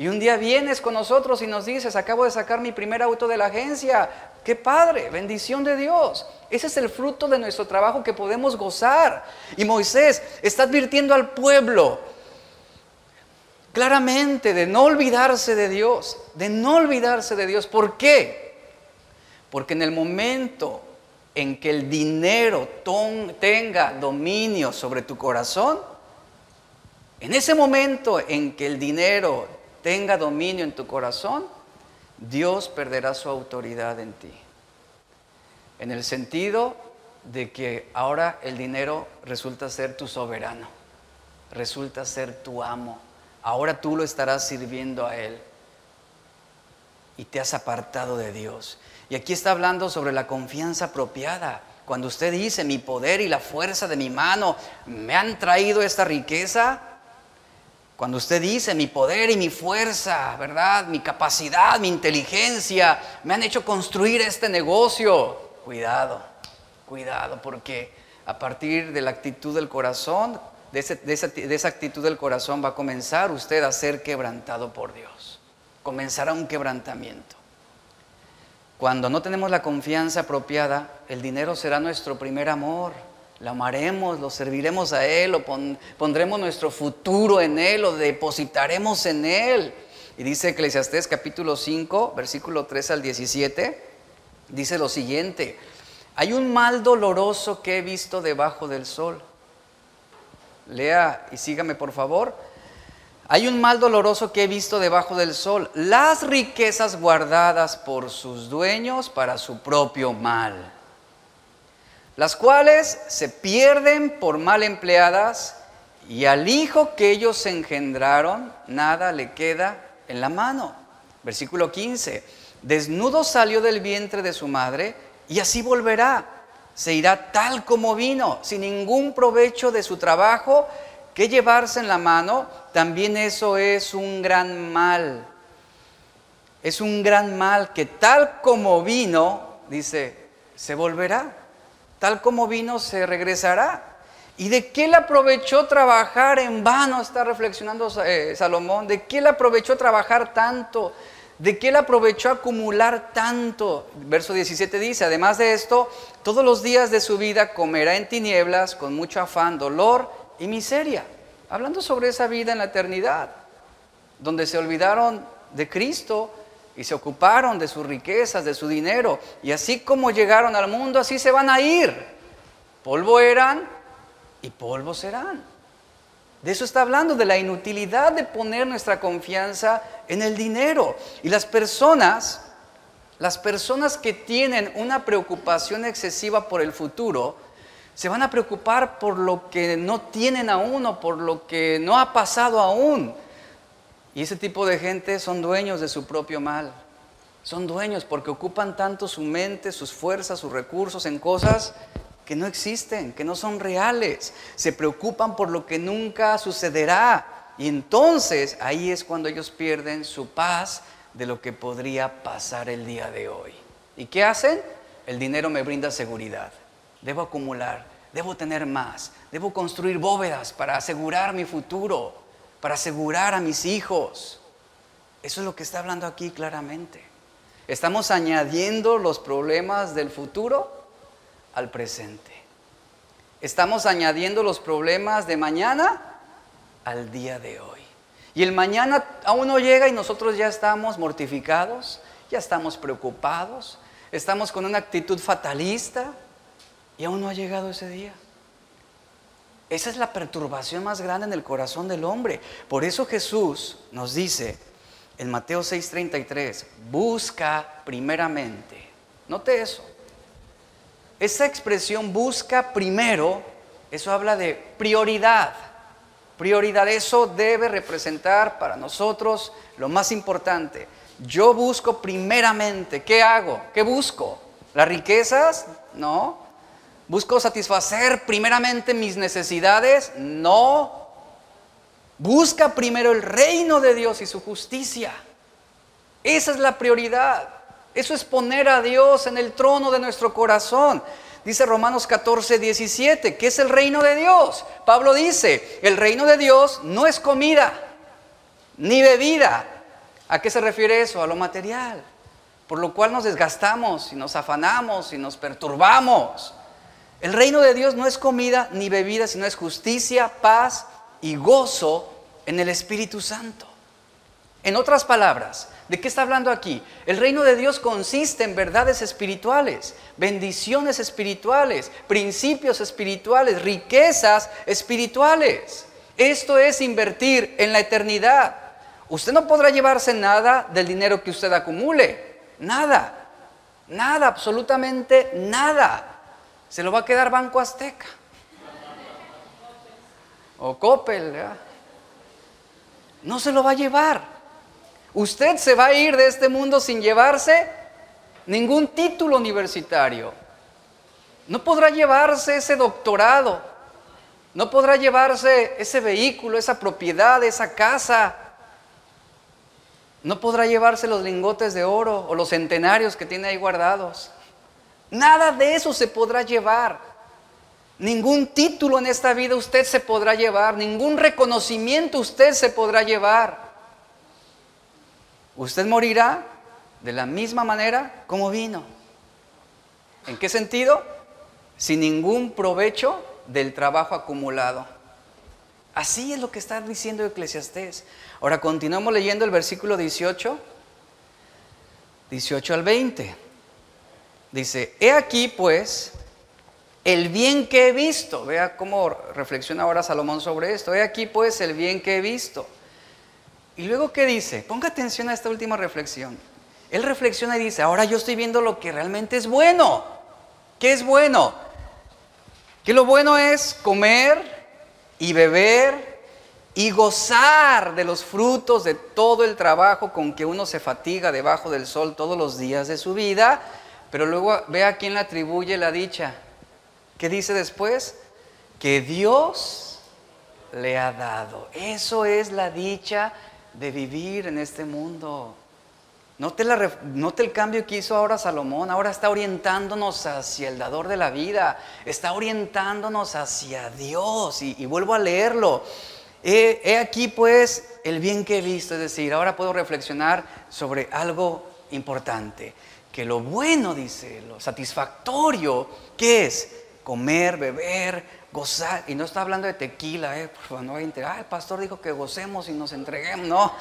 Y un día vienes con nosotros y nos dices, acabo de sacar mi primer auto de la agencia. Qué padre, bendición de Dios. Ese es el fruto de nuestro trabajo que podemos gozar. Y Moisés está advirtiendo al pueblo, claramente de no olvidarse de Dios, de no olvidarse de Dios. ¿Por qué? Porque en el momento en que el dinero tenga dominio sobre tu corazón, en ese momento en que el dinero tenga dominio en tu corazón, Dios perderá su autoridad en ti. En el sentido de que ahora el dinero resulta ser tu soberano, resulta ser tu amo ahora tú lo estarás sirviendo a Él. Y te has apartado de Dios. Y aquí está hablando sobre la confianza apropiada. Cuando usted dice, mi poder y la fuerza de mi mano me han traído esta riqueza, cuando usted dice, mi poder y mi fuerza, ¿verdad? Mi capacidad, mi inteligencia, me han hecho construir este negocio, cuidado, cuidado, porque a partir de la actitud del corazón de, esa, actitud del corazón va a comenzar usted a ser quebrantado por Dios. Comenzará un quebrantamiento. Cuando no tenemos la confianza apropiada, el dinero será nuestro primer amor. Lo amaremos, lo serviremos a Él, lo pondremos nuestro futuro en Él, lo depositaremos en Él. Y dice Eclesiastés capítulo 5, versículo 3 al 17, dice lo siguiente, hay un mal doloroso que he visto debajo del sol Lea y sígame por favor. Hay un mal doloroso que he visto debajo del sol, las riquezas guardadas por sus dueños para su propio mal, las cuales se pierden por mal empleadas y al hijo que ellos engendraron nada le queda en la mano. Versículo 15. desnudo salió del vientre de su madre y así volverá. Se irá tal como vino, sin ningún provecho de su trabajo que llevarse en la mano, también eso es un gran mal. Es un gran mal que tal como vino, dice, se volverá. Tal como vino, se regresará. ¿Y de qué le aprovechó trabajar en vano? Está reflexionando eh, Salomón. ¿De qué le aprovechó trabajar tanto? ¿De qué le aprovechó acumular tanto? Verso 17 dice, además de esto, todos los días de su vida comerá en tinieblas con mucho afán, dolor y miseria. Hablando sobre esa vida en la eternidad, donde se olvidaron de Cristo y se ocuparon de sus riquezas, de su dinero. Y así como llegaron al mundo, así se van a ir. Polvo eran y polvo serán. De eso está hablando, de la inutilidad de poner nuestra confianza en el dinero. Y las personas, las personas que tienen una preocupación excesiva por el futuro, se van a preocupar por lo que no tienen aún o por lo que no ha pasado aún. Y ese tipo de gente son dueños de su propio mal. Son dueños porque ocupan tanto su mente, sus fuerzas, sus recursos en cosas que no existen, que no son reales. Se preocupan por lo que nunca sucederá. Y entonces ahí es cuando ellos pierden su paz de lo que podría pasar el día de hoy. ¿Y qué hacen? El dinero me brinda seguridad. Debo acumular, debo tener más, debo construir bóvedas para asegurar mi futuro, para asegurar a mis hijos. Eso es lo que está hablando aquí claramente. Estamos añadiendo los problemas del futuro al presente. Estamos añadiendo los problemas de mañana al día de hoy. Y el mañana aún no llega y nosotros ya estamos mortificados, ya estamos preocupados, estamos con una actitud fatalista y aún no ha llegado ese día. Esa es la perturbación más grande en el corazón del hombre. Por eso Jesús nos dice en Mateo 6:33, busca primeramente, note eso, esa expresión busca primero, eso habla de prioridad. Prioridad, eso debe representar para nosotros lo más importante. Yo busco primeramente, ¿qué hago? ¿Qué busco? ¿Las riquezas? No. ¿Busco satisfacer primeramente mis necesidades? No. Busca primero el reino de Dios y su justicia. Esa es la prioridad. Eso es poner a Dios en el trono de nuestro corazón. Dice Romanos 14, 17, ¿qué es el reino de Dios? Pablo dice, el reino de Dios no es comida ni bebida. ¿A qué se refiere eso? A lo material. Por lo cual nos desgastamos y nos afanamos y nos perturbamos. El reino de Dios no es comida ni bebida, sino es justicia, paz y gozo en el Espíritu Santo. En otras palabras, ¿De qué está hablando aquí? El reino de Dios consiste en verdades espirituales, bendiciones espirituales, principios espirituales, riquezas espirituales. Esto es invertir en la eternidad. Usted no podrá llevarse nada del dinero que usted acumule. Nada. Nada, absolutamente nada. Se lo va a quedar Banco Azteca. O Coppel. No se lo va a llevar. Usted se va a ir de este mundo sin llevarse ningún título universitario. No podrá llevarse ese doctorado. No podrá llevarse ese vehículo, esa propiedad, esa casa. No podrá llevarse los lingotes de oro o los centenarios que tiene ahí guardados. Nada de eso se podrá llevar. Ningún título en esta vida usted se podrá llevar. Ningún reconocimiento usted se podrá llevar. Usted morirá de la misma manera como vino. ¿En qué sentido? Sin ningún provecho del trabajo acumulado. Así es lo que está diciendo Eclesiastés. Ahora continuamos leyendo el versículo 18, 18 al 20. Dice, he aquí pues el bien que he visto. Vea cómo reflexiona ahora Salomón sobre esto. He aquí pues el bien que he visto y luego, ¿qué dice? Ponga atención a esta última reflexión. Él reflexiona y dice, ahora yo estoy viendo lo que realmente es bueno. ¿Qué es bueno? Que lo bueno es comer y beber y gozar de los frutos de todo el trabajo con que uno se fatiga debajo del sol todos los días de su vida, pero luego ve a quién le atribuye la dicha. ¿Qué dice después? Que Dios le ha dado. Eso es la dicha de vivir en este mundo. Note, el cambio que hizo ahora Salomón. Ahora está orientándonos hacia el dador de la vida. Está orientándonos hacia Dios. Y, vuelvo a leerlo. He, aquí pues el bien que he visto. Es decir, ahora puedo reflexionar sobre algo importante. Que lo bueno, dice, lo satisfactorio, que es comer, beber, gozar. Y no está hablando de tequila, ¿eh? Por favor, no hay ah, el pastor dijo que gocemos y nos entreguemos. No,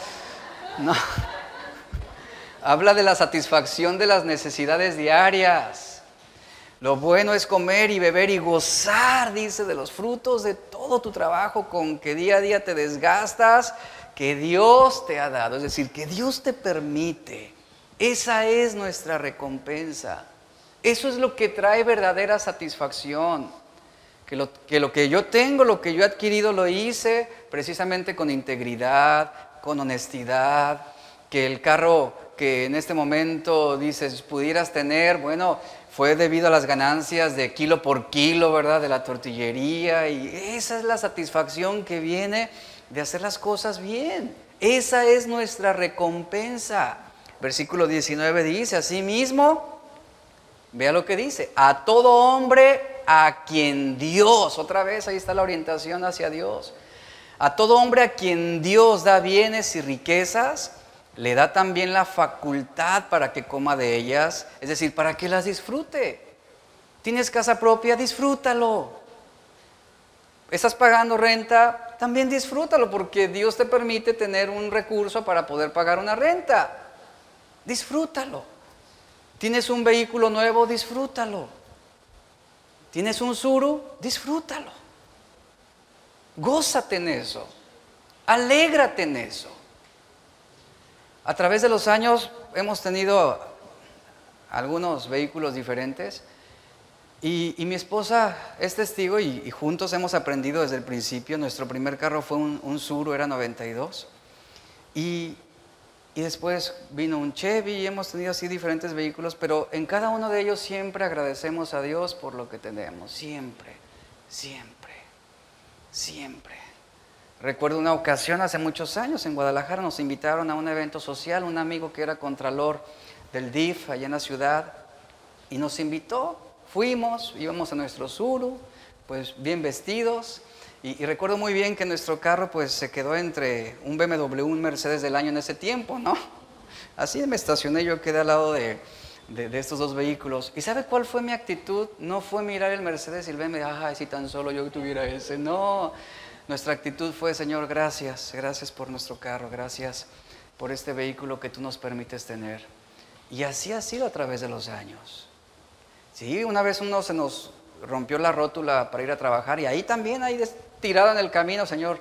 no. <laughs> Habla de la satisfacción de las necesidades diarias. Lo bueno es comer y beber y gozar, dice, de los frutos de todo tu trabajo con que día a día te desgastas, que Dios te ha dado. Es decir, que Dios te permite. Esa es nuestra recompensa. Eso es lo que trae verdadera satisfacción. Que lo, que yo tengo, lo que yo he adquirido, lo hice precisamente con integridad, con honestidad. Que el carro que en este momento dices pudieras tener, bueno, fue debido a las ganancias de kilo por kilo, ¿verdad? De la tortillería. Y esa es la satisfacción que viene de hacer las cosas bien. Esa es nuestra recompensa. Versículo 19 dice, así mismo, Vea lo que dice, a todo hombre a quien Dios, otra vez ahí está la orientación hacia Dios, a todo hombre a quien Dios da bienes y riquezas, le da también la facultad para que coma de ellas, es decir, para que las disfrute. Tienes casa propia, disfrútalo. Estás pagando renta, también disfrútalo porque Dios te permite tener un recurso para poder pagar una renta. Disfrútalo. Tienes un vehículo nuevo, disfrútalo. Tienes un suru, disfrútalo. Gózate en eso. Alégrate en eso. A través de los años hemos tenido algunos vehículos diferentes y, mi esposa es testigo y, juntos hemos aprendido desde el principio. Nuestro primer carro fue un, un Suru, era 92. Y y después vino un Chevy y hemos tenido así diferentes vehículos, pero en cada uno de ellos siempre agradecemos a Dios por lo que tenemos, siempre, siempre, siempre. Recuerdo una ocasión hace muchos años en Guadalajara, nos invitaron a un evento social, un amigo que era contralor del DIF allá en la ciudad, y nos invitó, fuimos, íbamos a nuestro suru, pues bien vestidos, y, recuerdo muy bien que nuestro carro pues se quedó entre un BMW un Mercedes del año en ese tiempo, ¿no? Así me estacioné, yo quedé al lado de, de, estos dos vehículos. ¿Y sabe cuál fue mi actitud? No fue mirar el Mercedes y el BMW, ay, si tan solo yo tuviera ese. No, nuestra actitud fue, Señor, gracias, gracias por nuestro carro, gracias por este vehículo que tú nos permites tener. Y así ha sido a través de los años. Sí, una vez uno se nos rompió la rótula para ir a trabajar y ahí también, ahí tirada en el camino, Señor,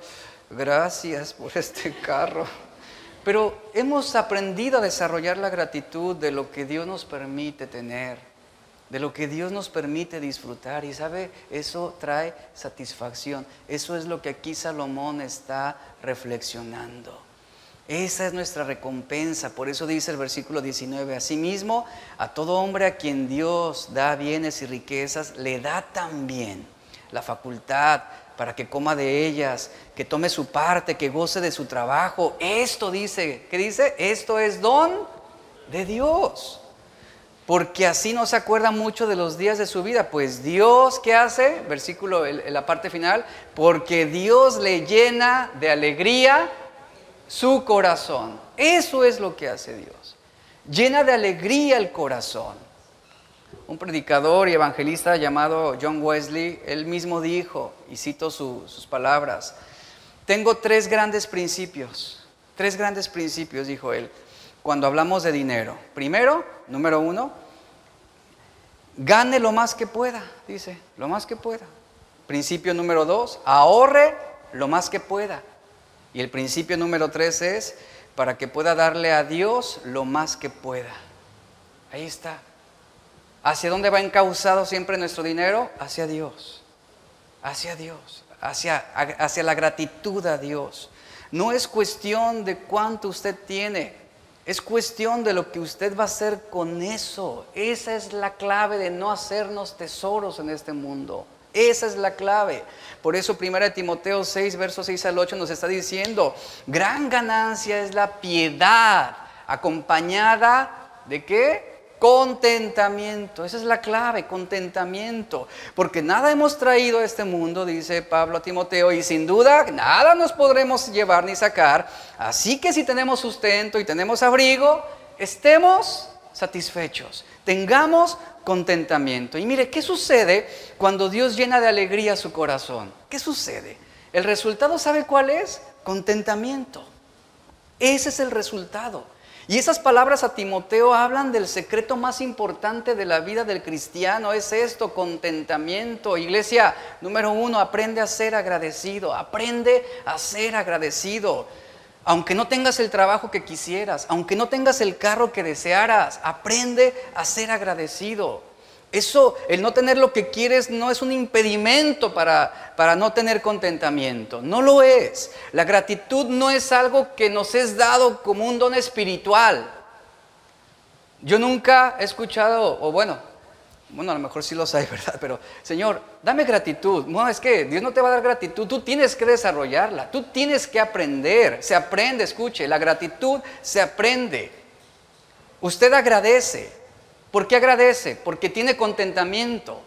gracias por este carro. Pero hemos aprendido a desarrollar la gratitud de lo que Dios nos permite tener, de lo que Dios nos permite disfrutar. Y sabe, eso trae satisfacción. Eso es lo que aquí Salomón está reflexionando. Esa es nuestra recompensa. Por eso dice el versículo 19, asimismo, a todo hombre a quien Dios da bienes y riquezas, le da también la facultad para que coma de ellas, que tome su parte, que goce de su trabajo. Esto dice, ¿qué dice? Esto es don de Dios. Porque así no se acuerda mucho de los días de su vida. Pues Dios, ¿qué hace? Versículo la parte final. Porque Dios le llena de alegría su corazón. Eso es lo que hace Dios. Llena de alegría el corazón un predicador y evangelista llamado John Wesley, él mismo dijo, y cito sus palabras, tengo tres grandes principios, tres grandes principios, dijo él, cuando hablamos de dinero. Primero, número uno, gane lo más que pueda, dice, lo más que pueda. Principio número dos, ahorre lo más que pueda. Y el principio número tres es para que pueda darle a Dios lo más que pueda. Ahí está. ¿Hacia dónde va encauzado siempre nuestro dinero? Hacia Dios. Hacia Dios. hacia, hacia la gratitud a Dios. No es cuestión de cuánto usted tiene, es cuestión de lo que usted va a hacer con eso. Esa es la clave de no hacernos tesoros en este mundo. Esa es la clave. Por eso 1 Timoteo 6, versos 6 al 8 nos está diciendo, gran ganancia es la piedad acompañada de qué? Contentamiento. Esa es la clave, contentamiento. Porque nada hemos traído a este mundo, dice Pablo a Timoteo, y sin duda nada nos podremos llevar ni sacar. Así que si tenemos sustento y tenemos abrigo, estemos satisfechos. Tengamos contentamiento. Y mire, ¿qué sucede cuando Dios llena de alegría su corazón? ¿Qué sucede? El resultado, ¿sabe cuál es? Contentamiento. Ese es el resultado. Y esas palabras a Timoteo hablan del secreto más importante de la vida del cristiano. Es esto, contentamiento. Iglesia, número uno, aprende a ser agradecido. Aprende a ser agradecido. Aunque no tengas el trabajo que quisieras, aunque no tengas el carro que desearas, aprende a ser agradecido. Eso, el no tener lo que quieres no es un impedimento para, para no tener contentamiento. No lo es. La gratitud no es algo que nos es dado como un don espiritual. Yo nunca he escuchado, o bueno, bueno, a lo mejor sí lo hay, <laughs> ¿verdad? Pero, Señor, dame gratitud. No, es que Dios no te va a dar gratitud, tú tienes que desarrollarla, tú tienes que aprender. Se aprende, escuche, la gratitud se aprende. Usted agradece. ¿Por qué agradece? Porque tiene contentamiento,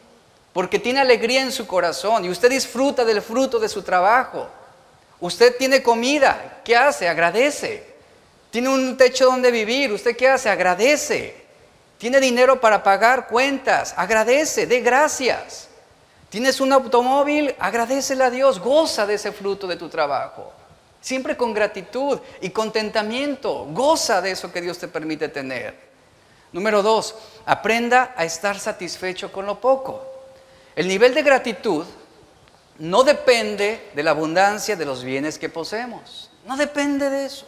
porque tiene alegría en su corazón y usted disfruta del fruto de su trabajo. Usted tiene comida, ¿qué hace? Agradece. Tiene un techo donde vivir, ¿usted qué hace? Agradece. Tiene dinero para pagar cuentas, agradece, dé gracias. Tienes un automóvil, agradecele a Dios, goza de ese fruto de tu trabajo. Siempre con gratitud y contentamiento, goza de eso que Dios te permite tener. Número dos, aprenda a estar satisfecho con lo poco. El nivel de gratitud no depende de la abundancia de los bienes que poseemos. No depende de eso.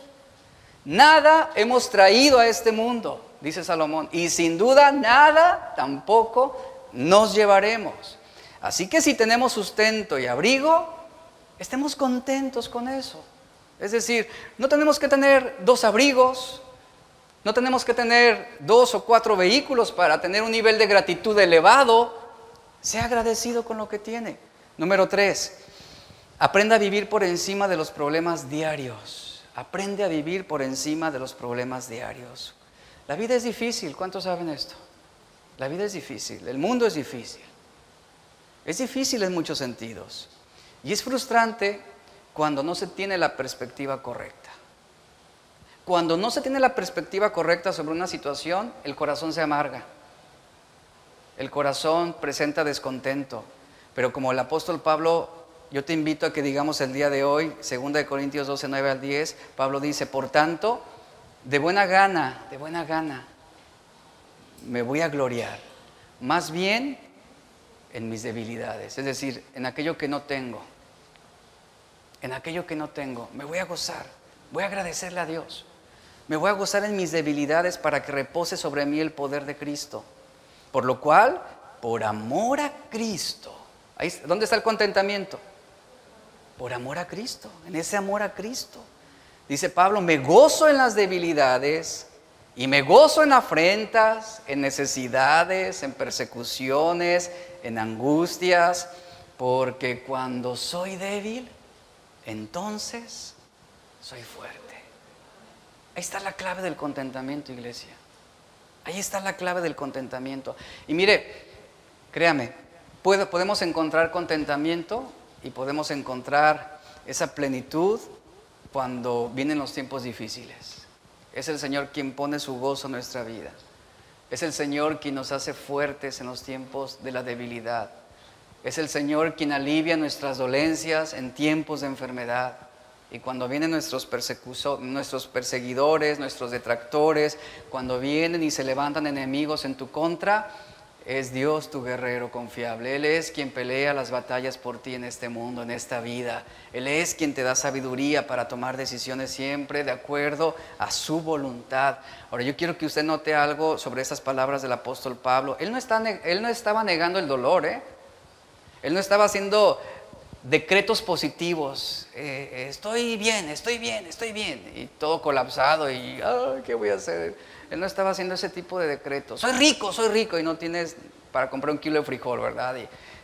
Nada hemos traído a este mundo dice Salomón, y sin duda nada tampoco nos llevaremos. Así que si tenemos sustento y abrigo, estemos contentos con eso. Es decir, no tenemos que tener dos abrigos, no tenemos que tener dos o cuatro vehículos para tener un nivel de gratitud elevado. Sea agradecido con lo que tiene. Número tres, aprenda a vivir por encima de los problemas diarios. Aprende a vivir por encima de los problemas diarios. La vida es difícil, ¿cuántos saben esto? La vida es difícil, el mundo es difícil. Es difícil en muchos sentidos. Y es frustrante cuando no se tiene la perspectiva correcta. Cuando no se tiene la perspectiva correcta sobre una situación, el corazón se amarga. El corazón presenta descontento. Pero como el apóstol Pablo, yo te invito a que digamos el día de hoy, 2 Corintios 12, 9 al 10, Pablo dice, por tanto, de buena gana, de buena gana, me voy a gloriar. Más bien en mis debilidades, es decir, en aquello que no tengo. En aquello que no tengo, me voy a gozar, voy a agradecerle a Dios. Me voy a gozar en mis debilidades para que repose sobre mí el poder de Cristo. Por lo cual, por amor a Cristo, ¿dónde está el contentamiento? Por amor a Cristo, en ese amor a Cristo Dice Pablo, me gozo en las debilidades y me gozo en afrentas, en necesidades, en persecuciones, en angustias, porque cuando soy débil, entonces soy fuerte. Ahí está la clave del contentamiento, iglesia. Ahí está la clave del contentamiento. Y mire, créame, podemos encontrar contentamiento y podemos encontrar esa plenitud cuando vienen los tiempos difíciles. Es el Señor quien pone su gozo en nuestra vida. Es el Señor quien nos hace fuertes en los tiempos de la debilidad. Es el Señor quien alivia nuestras dolencias en tiempos de enfermedad. Y cuando vienen nuestros, nuestros perseguidores, nuestros detractores, cuando vienen y se levantan enemigos en tu contra, es Dios tu guerrero confiable. Él es quien pelea las batallas por ti en este mundo, en esta vida. Él es quien te da sabiduría para tomar decisiones siempre de acuerdo a su voluntad. Ahora yo quiero que usted note algo sobre esas palabras del apóstol Pablo. Él no, está, él no estaba negando el dolor, ¿eh? Él no estaba haciendo decretos positivos. Eh, estoy bien, estoy bien, estoy bien. Y todo colapsado y, ¿qué voy a hacer? Él no estaba haciendo ese tipo de decretos. Soy rico, soy rico y no tienes para comprar un kilo de frijol, ¿verdad?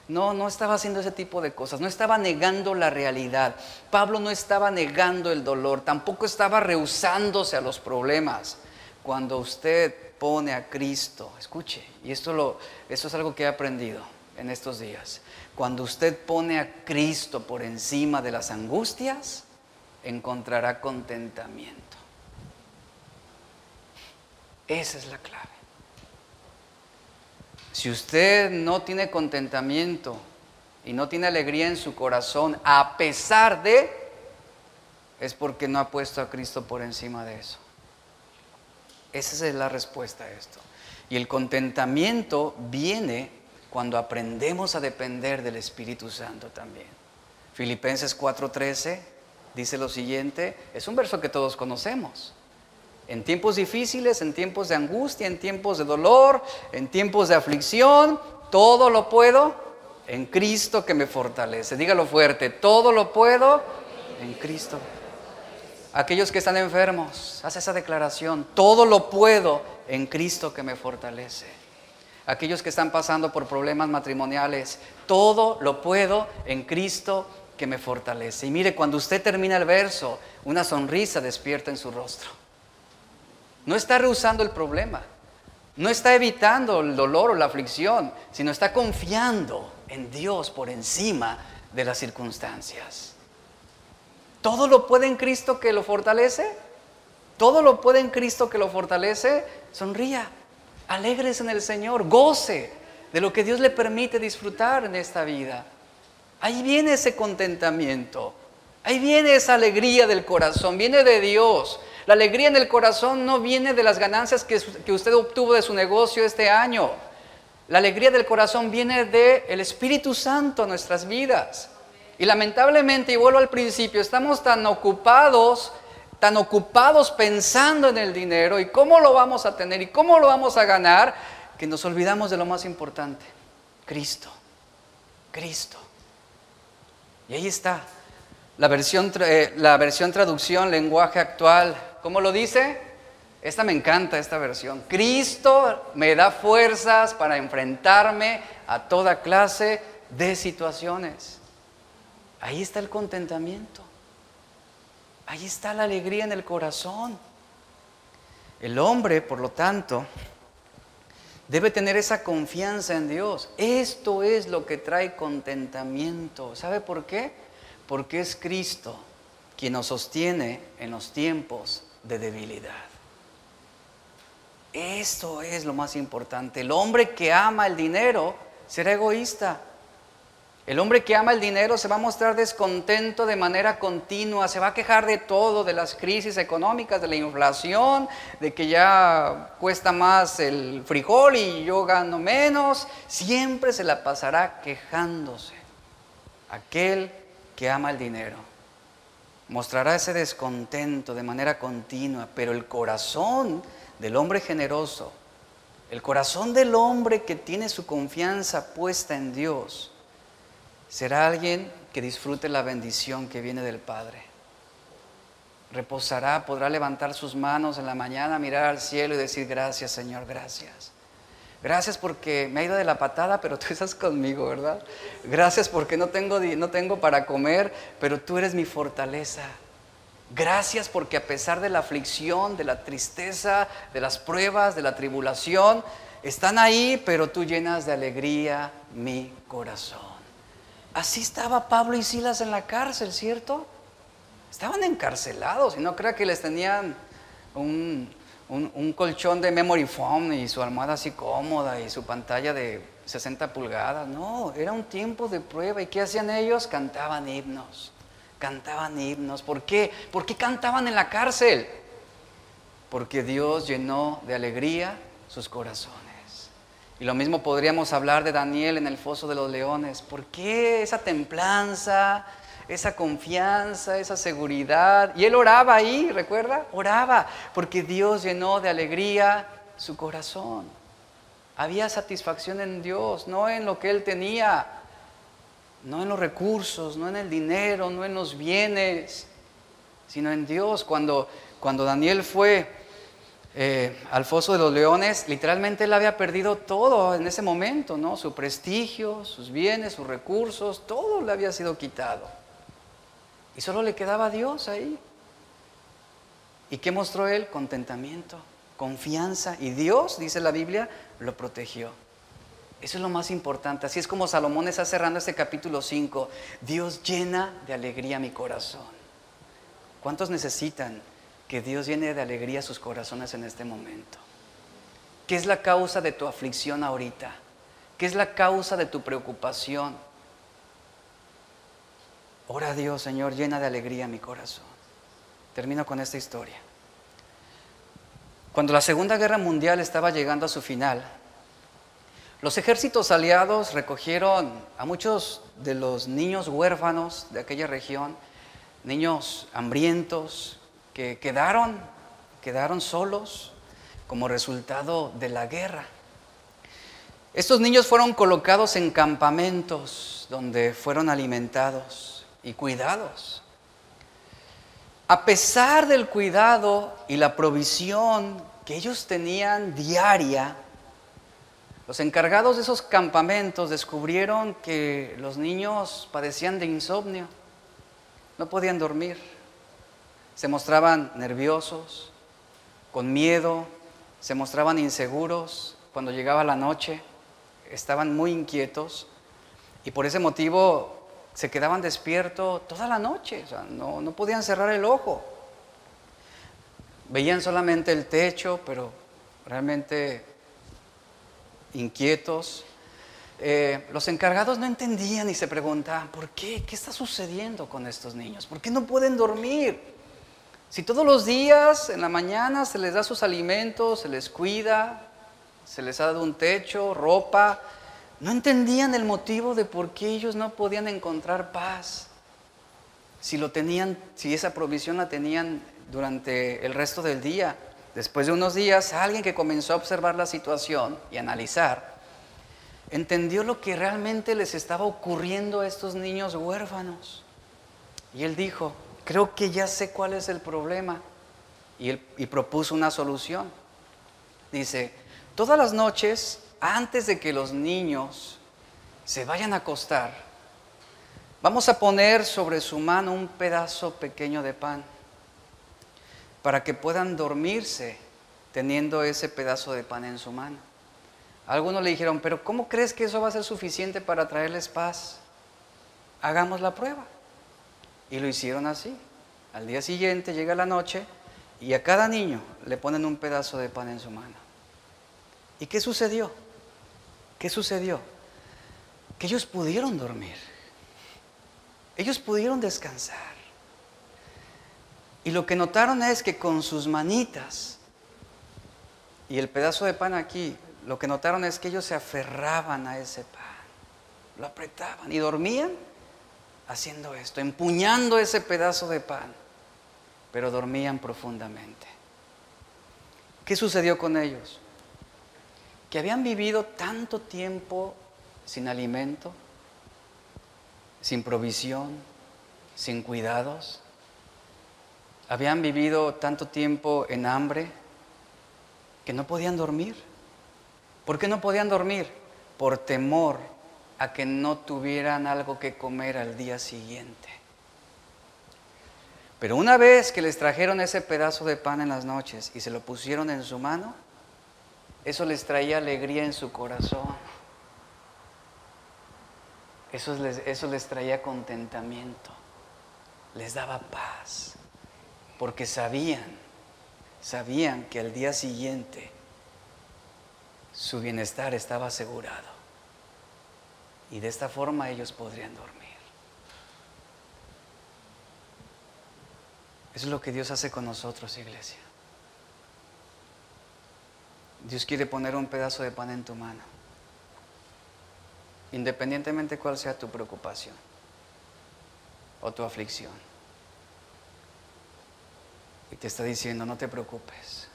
no, no estaba haciendo ese tipo de cosas, no estaba negando la realidad. Pablo no estaba negando el dolor, tampoco estaba rehusándose a los problemas. Cuando usted pone a Cristo, escuche, y esto, lo, esto es algo que he aprendido en estos días. Cuando usted pone a Cristo por encima de las angustias, encontrará contentamiento. Esa es la clave. Si usted no tiene contentamiento y no tiene alegría en su corazón, a pesar de, es porque no ha puesto a Cristo por encima de eso. Esa es la respuesta a esto. Y el contentamiento viene cuando aprendemos a depender del Espíritu Santo también. Filipenses 4:13 dice lo siguiente, es un verso que todos conocemos. En tiempos difíciles, en tiempos de angustia, en tiempos de dolor, en tiempos de aflicción, todo lo puedo en Cristo que me fortalece. Dígalo fuerte, todo lo puedo en Cristo. Aquellos que están enfermos, hace esa declaración, todo lo puedo en Cristo que me fortalece. Aquellos que están pasando por problemas matrimoniales, todo lo puedo en Cristo que me fortalece. Y mire, cuando usted termina el verso, una sonrisa despierta en su rostro. No está rehusando el problema, no está evitando el dolor o la aflicción, sino está confiando en Dios por encima de las circunstancias. ¿Todo lo puede en Cristo que lo fortalece? ¿Todo lo puede en Cristo que lo fortalece? Sonría, alegres en el Señor, goce de lo que Dios le permite disfrutar en esta vida. Ahí viene ese contentamiento, ahí viene esa alegría del corazón, viene de Dios. La alegría en el corazón no viene de las ganancias que, usted obtuvo de su negocio este año. La alegría del corazón viene del el Espíritu Santo en nuestras vidas. Y lamentablemente, y vuelvo al principio, estamos tan ocupados, tan ocupados pensando en el dinero y cómo lo vamos a tener y cómo lo vamos a ganar, que nos olvidamos de lo más importante, Cristo. Cristo. Y ahí está. La versión, eh, la versión traducción, lenguaje actual, ¿cómo lo dice? Esta me encanta, esta versión. Cristo me da fuerzas para enfrentarme a toda clase de situaciones. Ahí está el contentamiento. Ahí está la alegría en el corazón. El hombre, por lo tanto, debe tener esa confianza en Dios. Esto es lo que trae contentamiento. ¿Sabe por qué? Porque es Cristo quien nos sostiene en los tiempos de debilidad. Esto es lo más importante. El hombre que ama el dinero será egoísta. El hombre que ama el dinero se va a mostrar descontento de manera continua, se va a quejar de todo, de las crisis económicas, de la inflación, de que ya cuesta más el frijol y yo gano menos. Siempre se la pasará quejándose. Aquel que ama el dinero mostrará ese descontento de manera continua, pero el corazón del hombre generoso, el corazón del hombre que tiene su confianza puesta en Dios, será alguien que disfrute la bendición que viene del Padre. Reposará, podrá levantar sus manos en la mañana, mirar al cielo y decir gracias Señor, gracias. Gracias porque me ha ido de la patada, pero tú estás conmigo, ¿verdad? Gracias porque no tengo, no tengo para comer, pero tú eres mi fortaleza. Gracias porque a pesar de la aflicción, de la tristeza, de las pruebas, de la tribulación, están ahí, pero tú llenas de alegría mi corazón. Así estaba Pablo y Silas en la cárcel, ¿cierto? Estaban encarcelados y no crea que les tenían un, un, colchón de memory foam y su almohada así cómoda y su pantalla de 60 pulgadas. No, era un tiempo de prueba. ¿Y qué hacían ellos? Cantaban himnos. Cantaban himnos. ¿Por qué? ¿Por qué cantaban en la cárcel? Porque Dios llenó de alegría sus corazones. Y lo mismo podríamos hablar de Daniel en el foso de los leones. ¿Por qué esa templanza, esa confianza, esa seguridad? Y él oraba ahí, ¿recuerda? Oraba, porque Dios llenó de alegría su corazón. Había satisfacción en Dios, no en lo que él tenía. no en los recursos, no en el dinero, no en los bienes, sino en Dios. Cuando, cuando Daniel fue eh, al foso de los leones, literalmente él había perdido todo en ese momento, ¿no? Su prestigio, sus bienes, sus recursos, todo le había sido quitado. Y solo le quedaba Dios ahí. ¿Y qué mostró él? Contentamiento, confianza. Y Dios, dice la Biblia, lo protegió. Eso es lo más importante. Así es como Salomón está cerrando este capítulo 5. Dios llena de alegría mi corazón. ¿Cuántos necesitan que Dios llene de alegría sus corazones en este momento. ¿Qué es la causa de tu aflicción ahorita? ¿Qué es la causa de tu preocupación? Ora a Dios, Señor, llena de alegría mi corazón. Termino con esta historia. Cuando la Segunda Guerra Mundial estaba llegando a su final, los ejércitos aliados recogieron a muchos de los niños huérfanos de aquella región, niños hambrientos, que quedaron, quedaron solos como resultado de la guerra. Estos niños fueron colocados en campamentos donde fueron alimentados y cuidados. A pesar del cuidado y la provisión que ellos tenían diaria, los encargados de esos campamentos descubrieron que los niños padecían de insomnio, no podían dormir se mostraban nerviosos, con miedo, se mostraban inseguros cuando llegaba la noche, estaban muy inquietos y por ese motivo se quedaban despiertos toda la noche, no, no podían cerrar el ojo. Veían solamente el techo, pero realmente inquietos. Eh, los encargados no entendían y se preguntaban, ¿por qué? ¿Qué está sucediendo con estos niños? ¿Por qué no pueden dormir? Si todos los días en la mañana se les da sus alimentos, se les cuida, se les ha dado un techo, ropa, no entendían el motivo de por qué ellos no podían encontrar paz. Si lo tenían, si esa provisión la tenían durante el resto del día. Después de unos días, alguien que comenzó a observar la situación y analizar, entendió lo que realmente les estaba ocurriendo a estos niños huérfanos. Y él dijo, creo que ya sé cuál es el problema. Y, propuso una solución. Dice, todas las noches, antes de que los niños se vayan a acostar, vamos a poner sobre su mano un pedazo pequeño de pan para que puedan dormirse teniendo ese pedazo de pan en su mano. Algunos le dijeron, pero ¿cómo crees que eso va a ser suficiente para traerles paz? Hagamos la prueba. Y lo hicieron así. Al día siguiente llega la noche y a cada niño le ponen un pedazo de pan en su mano. ¿Y qué sucedió? ¿Qué sucedió? Que ellos pudieron dormir. Ellos pudieron descansar. Y lo que notaron es que con sus manitas y el pedazo de pan aquí, lo que notaron es que ellos se aferraban a ese pan, lo apretaban y dormían haciendo esto, empuñando ese pedazo de pan, pero dormían profundamente. ¿Qué sucedió con ellos? Que habían vivido tanto tiempo sin alimento, sin provisión, sin cuidados. Habían vivido tanto tiempo en hambre que no podían dormir. ¿Por qué no podían dormir? Por temor a que no tuvieran algo que comer al día siguiente. Pero una vez que les trajeron ese pedazo de pan en las noches y se lo pusieron en su mano, eso les traía alegría en su corazón. Eso les, eso les traía contentamiento. Les daba paz. Porque sabían, sabían que al día siguiente su bienestar estaba asegurado. Y de esta forma ellos podrían dormir. Eso es lo que Dios hace con nosotros, iglesia. Dios quiere poner un pedazo de pan en tu mano, independientemente cuál sea tu preocupación o tu aflicción. Y te está diciendo, no te preocupes,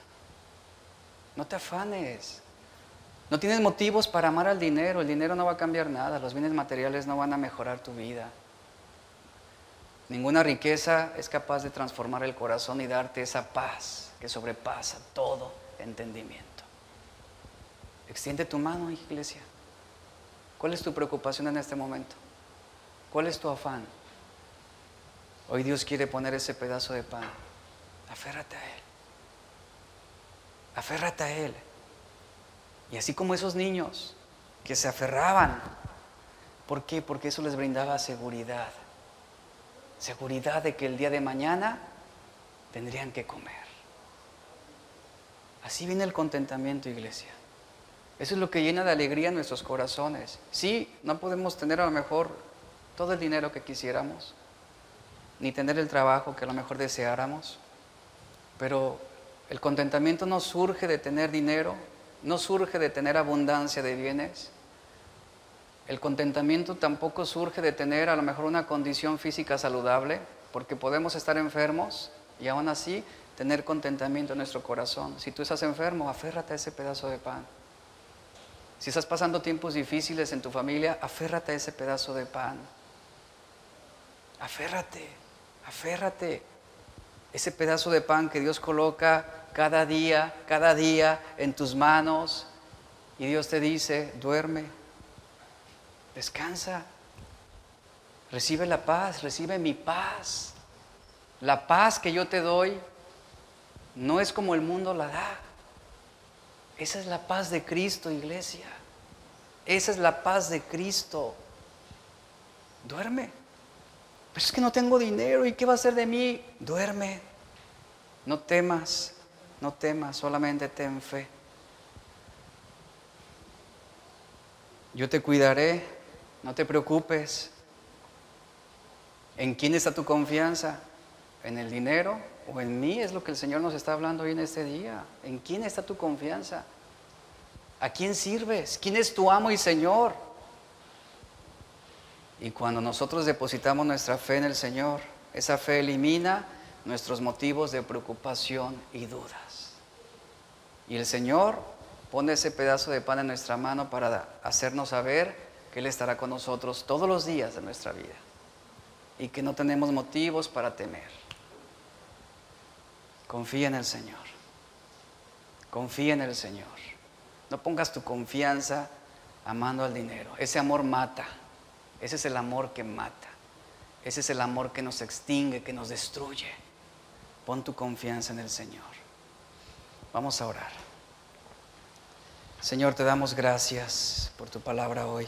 no te afanes, No tienes motivos para amar al dinero, el dinero no va a cambiar nada, los bienes materiales no van a mejorar tu vida. Ninguna riqueza es capaz de transformar el corazón y darte esa paz que sobrepasa todo entendimiento. Extiende tu mano, iglesia. ¿Cuál es tu preocupación en este momento? ¿Cuál es tu afán? Hoy Dios quiere poner ese pedazo de pan. Aférrate a Él. Aférrate a Él. Y así como esos niños que se aferraban. ¿Por qué? Porque eso les brindaba seguridad. Seguridad de que el día de mañana tendrían que comer. Así viene el contentamiento, iglesia. Eso es lo que llena de alegría nuestros corazones. Sí, no podemos tener a lo mejor todo el dinero que quisiéramos, ni tener el trabajo que a lo mejor deseáramos, pero el contentamiento no surge de tener dinero, no surge de tener abundancia de bienes. El contentamiento tampoco surge de tener a lo mejor una condición física saludable, porque podemos estar enfermos y aún así tener contentamiento en nuestro corazón. Si tú estás enfermo, aférrate a ese pedazo de pan. Si estás pasando tiempos difíciles en tu familia, aférrate a ese pedazo de pan. Aférrate, aférrate. Ese pedazo de pan que Dios coloca cada día, cada día en tus manos. Y Dios te dice, duerme, descansa, recibe la paz, recibe mi paz. La paz que yo te doy no es como el mundo la da. Esa es la paz de Cristo, iglesia. Esa es la paz de Cristo. Duerme. Pero es que no tengo dinero y ¿qué va a hacer de mí? Duerme. No temas, no temas, solamente ten fe. Yo te cuidaré, no te preocupes. ¿En quién está tu confianza? ¿En el dinero? o en mí es lo que el Señor nos está hablando hoy en este día. ¿En quién está tu confianza? ¿A quién sirves? ¿Quién es tu amo y Señor? Y cuando nosotros depositamos nuestra fe en el Señor, esa fe elimina nuestros motivos de preocupación y dudas. Y el Señor pone ese pedazo de pan en nuestra mano para hacernos saber que Él estará con nosotros todos los días de nuestra vida y que no tenemos motivos para temer. Confía en el Señor. Confía en el Señor. No pongas tu confianza amando al dinero. Ese amor mata. Ese es el amor que mata. Ese es el amor que nos extingue, que nos destruye. Pon tu confianza en el Señor. Vamos a orar. Señor, te damos gracias por tu palabra hoy.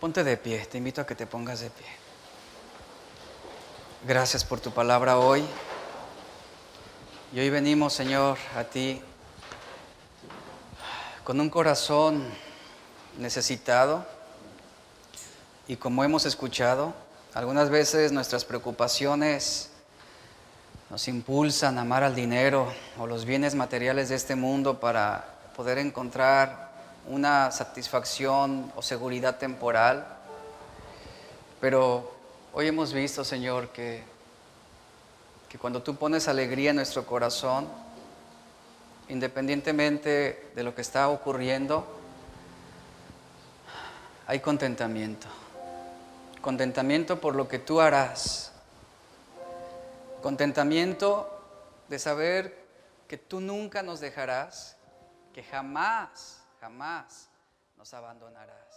Ponte de pie, te invito a que te pongas de pie. Gracias por tu palabra hoy. Y hoy venimos, Señor, a ti con un corazón necesitado. Y como hemos escuchado, algunas veces nuestras preocupaciones nos impulsan a amar al dinero o los bienes materiales de este mundo para poder encontrar una satisfacción o seguridad temporal. Pero hoy hemos visto, Señor, que, que cuando tú pones alegría en nuestro corazón, independientemente de lo que está ocurriendo, hay contentamiento. Contentamiento por lo que tú harás. Contentamiento de saber que tú nunca nos dejarás, que jamás jamás nos abandonarás,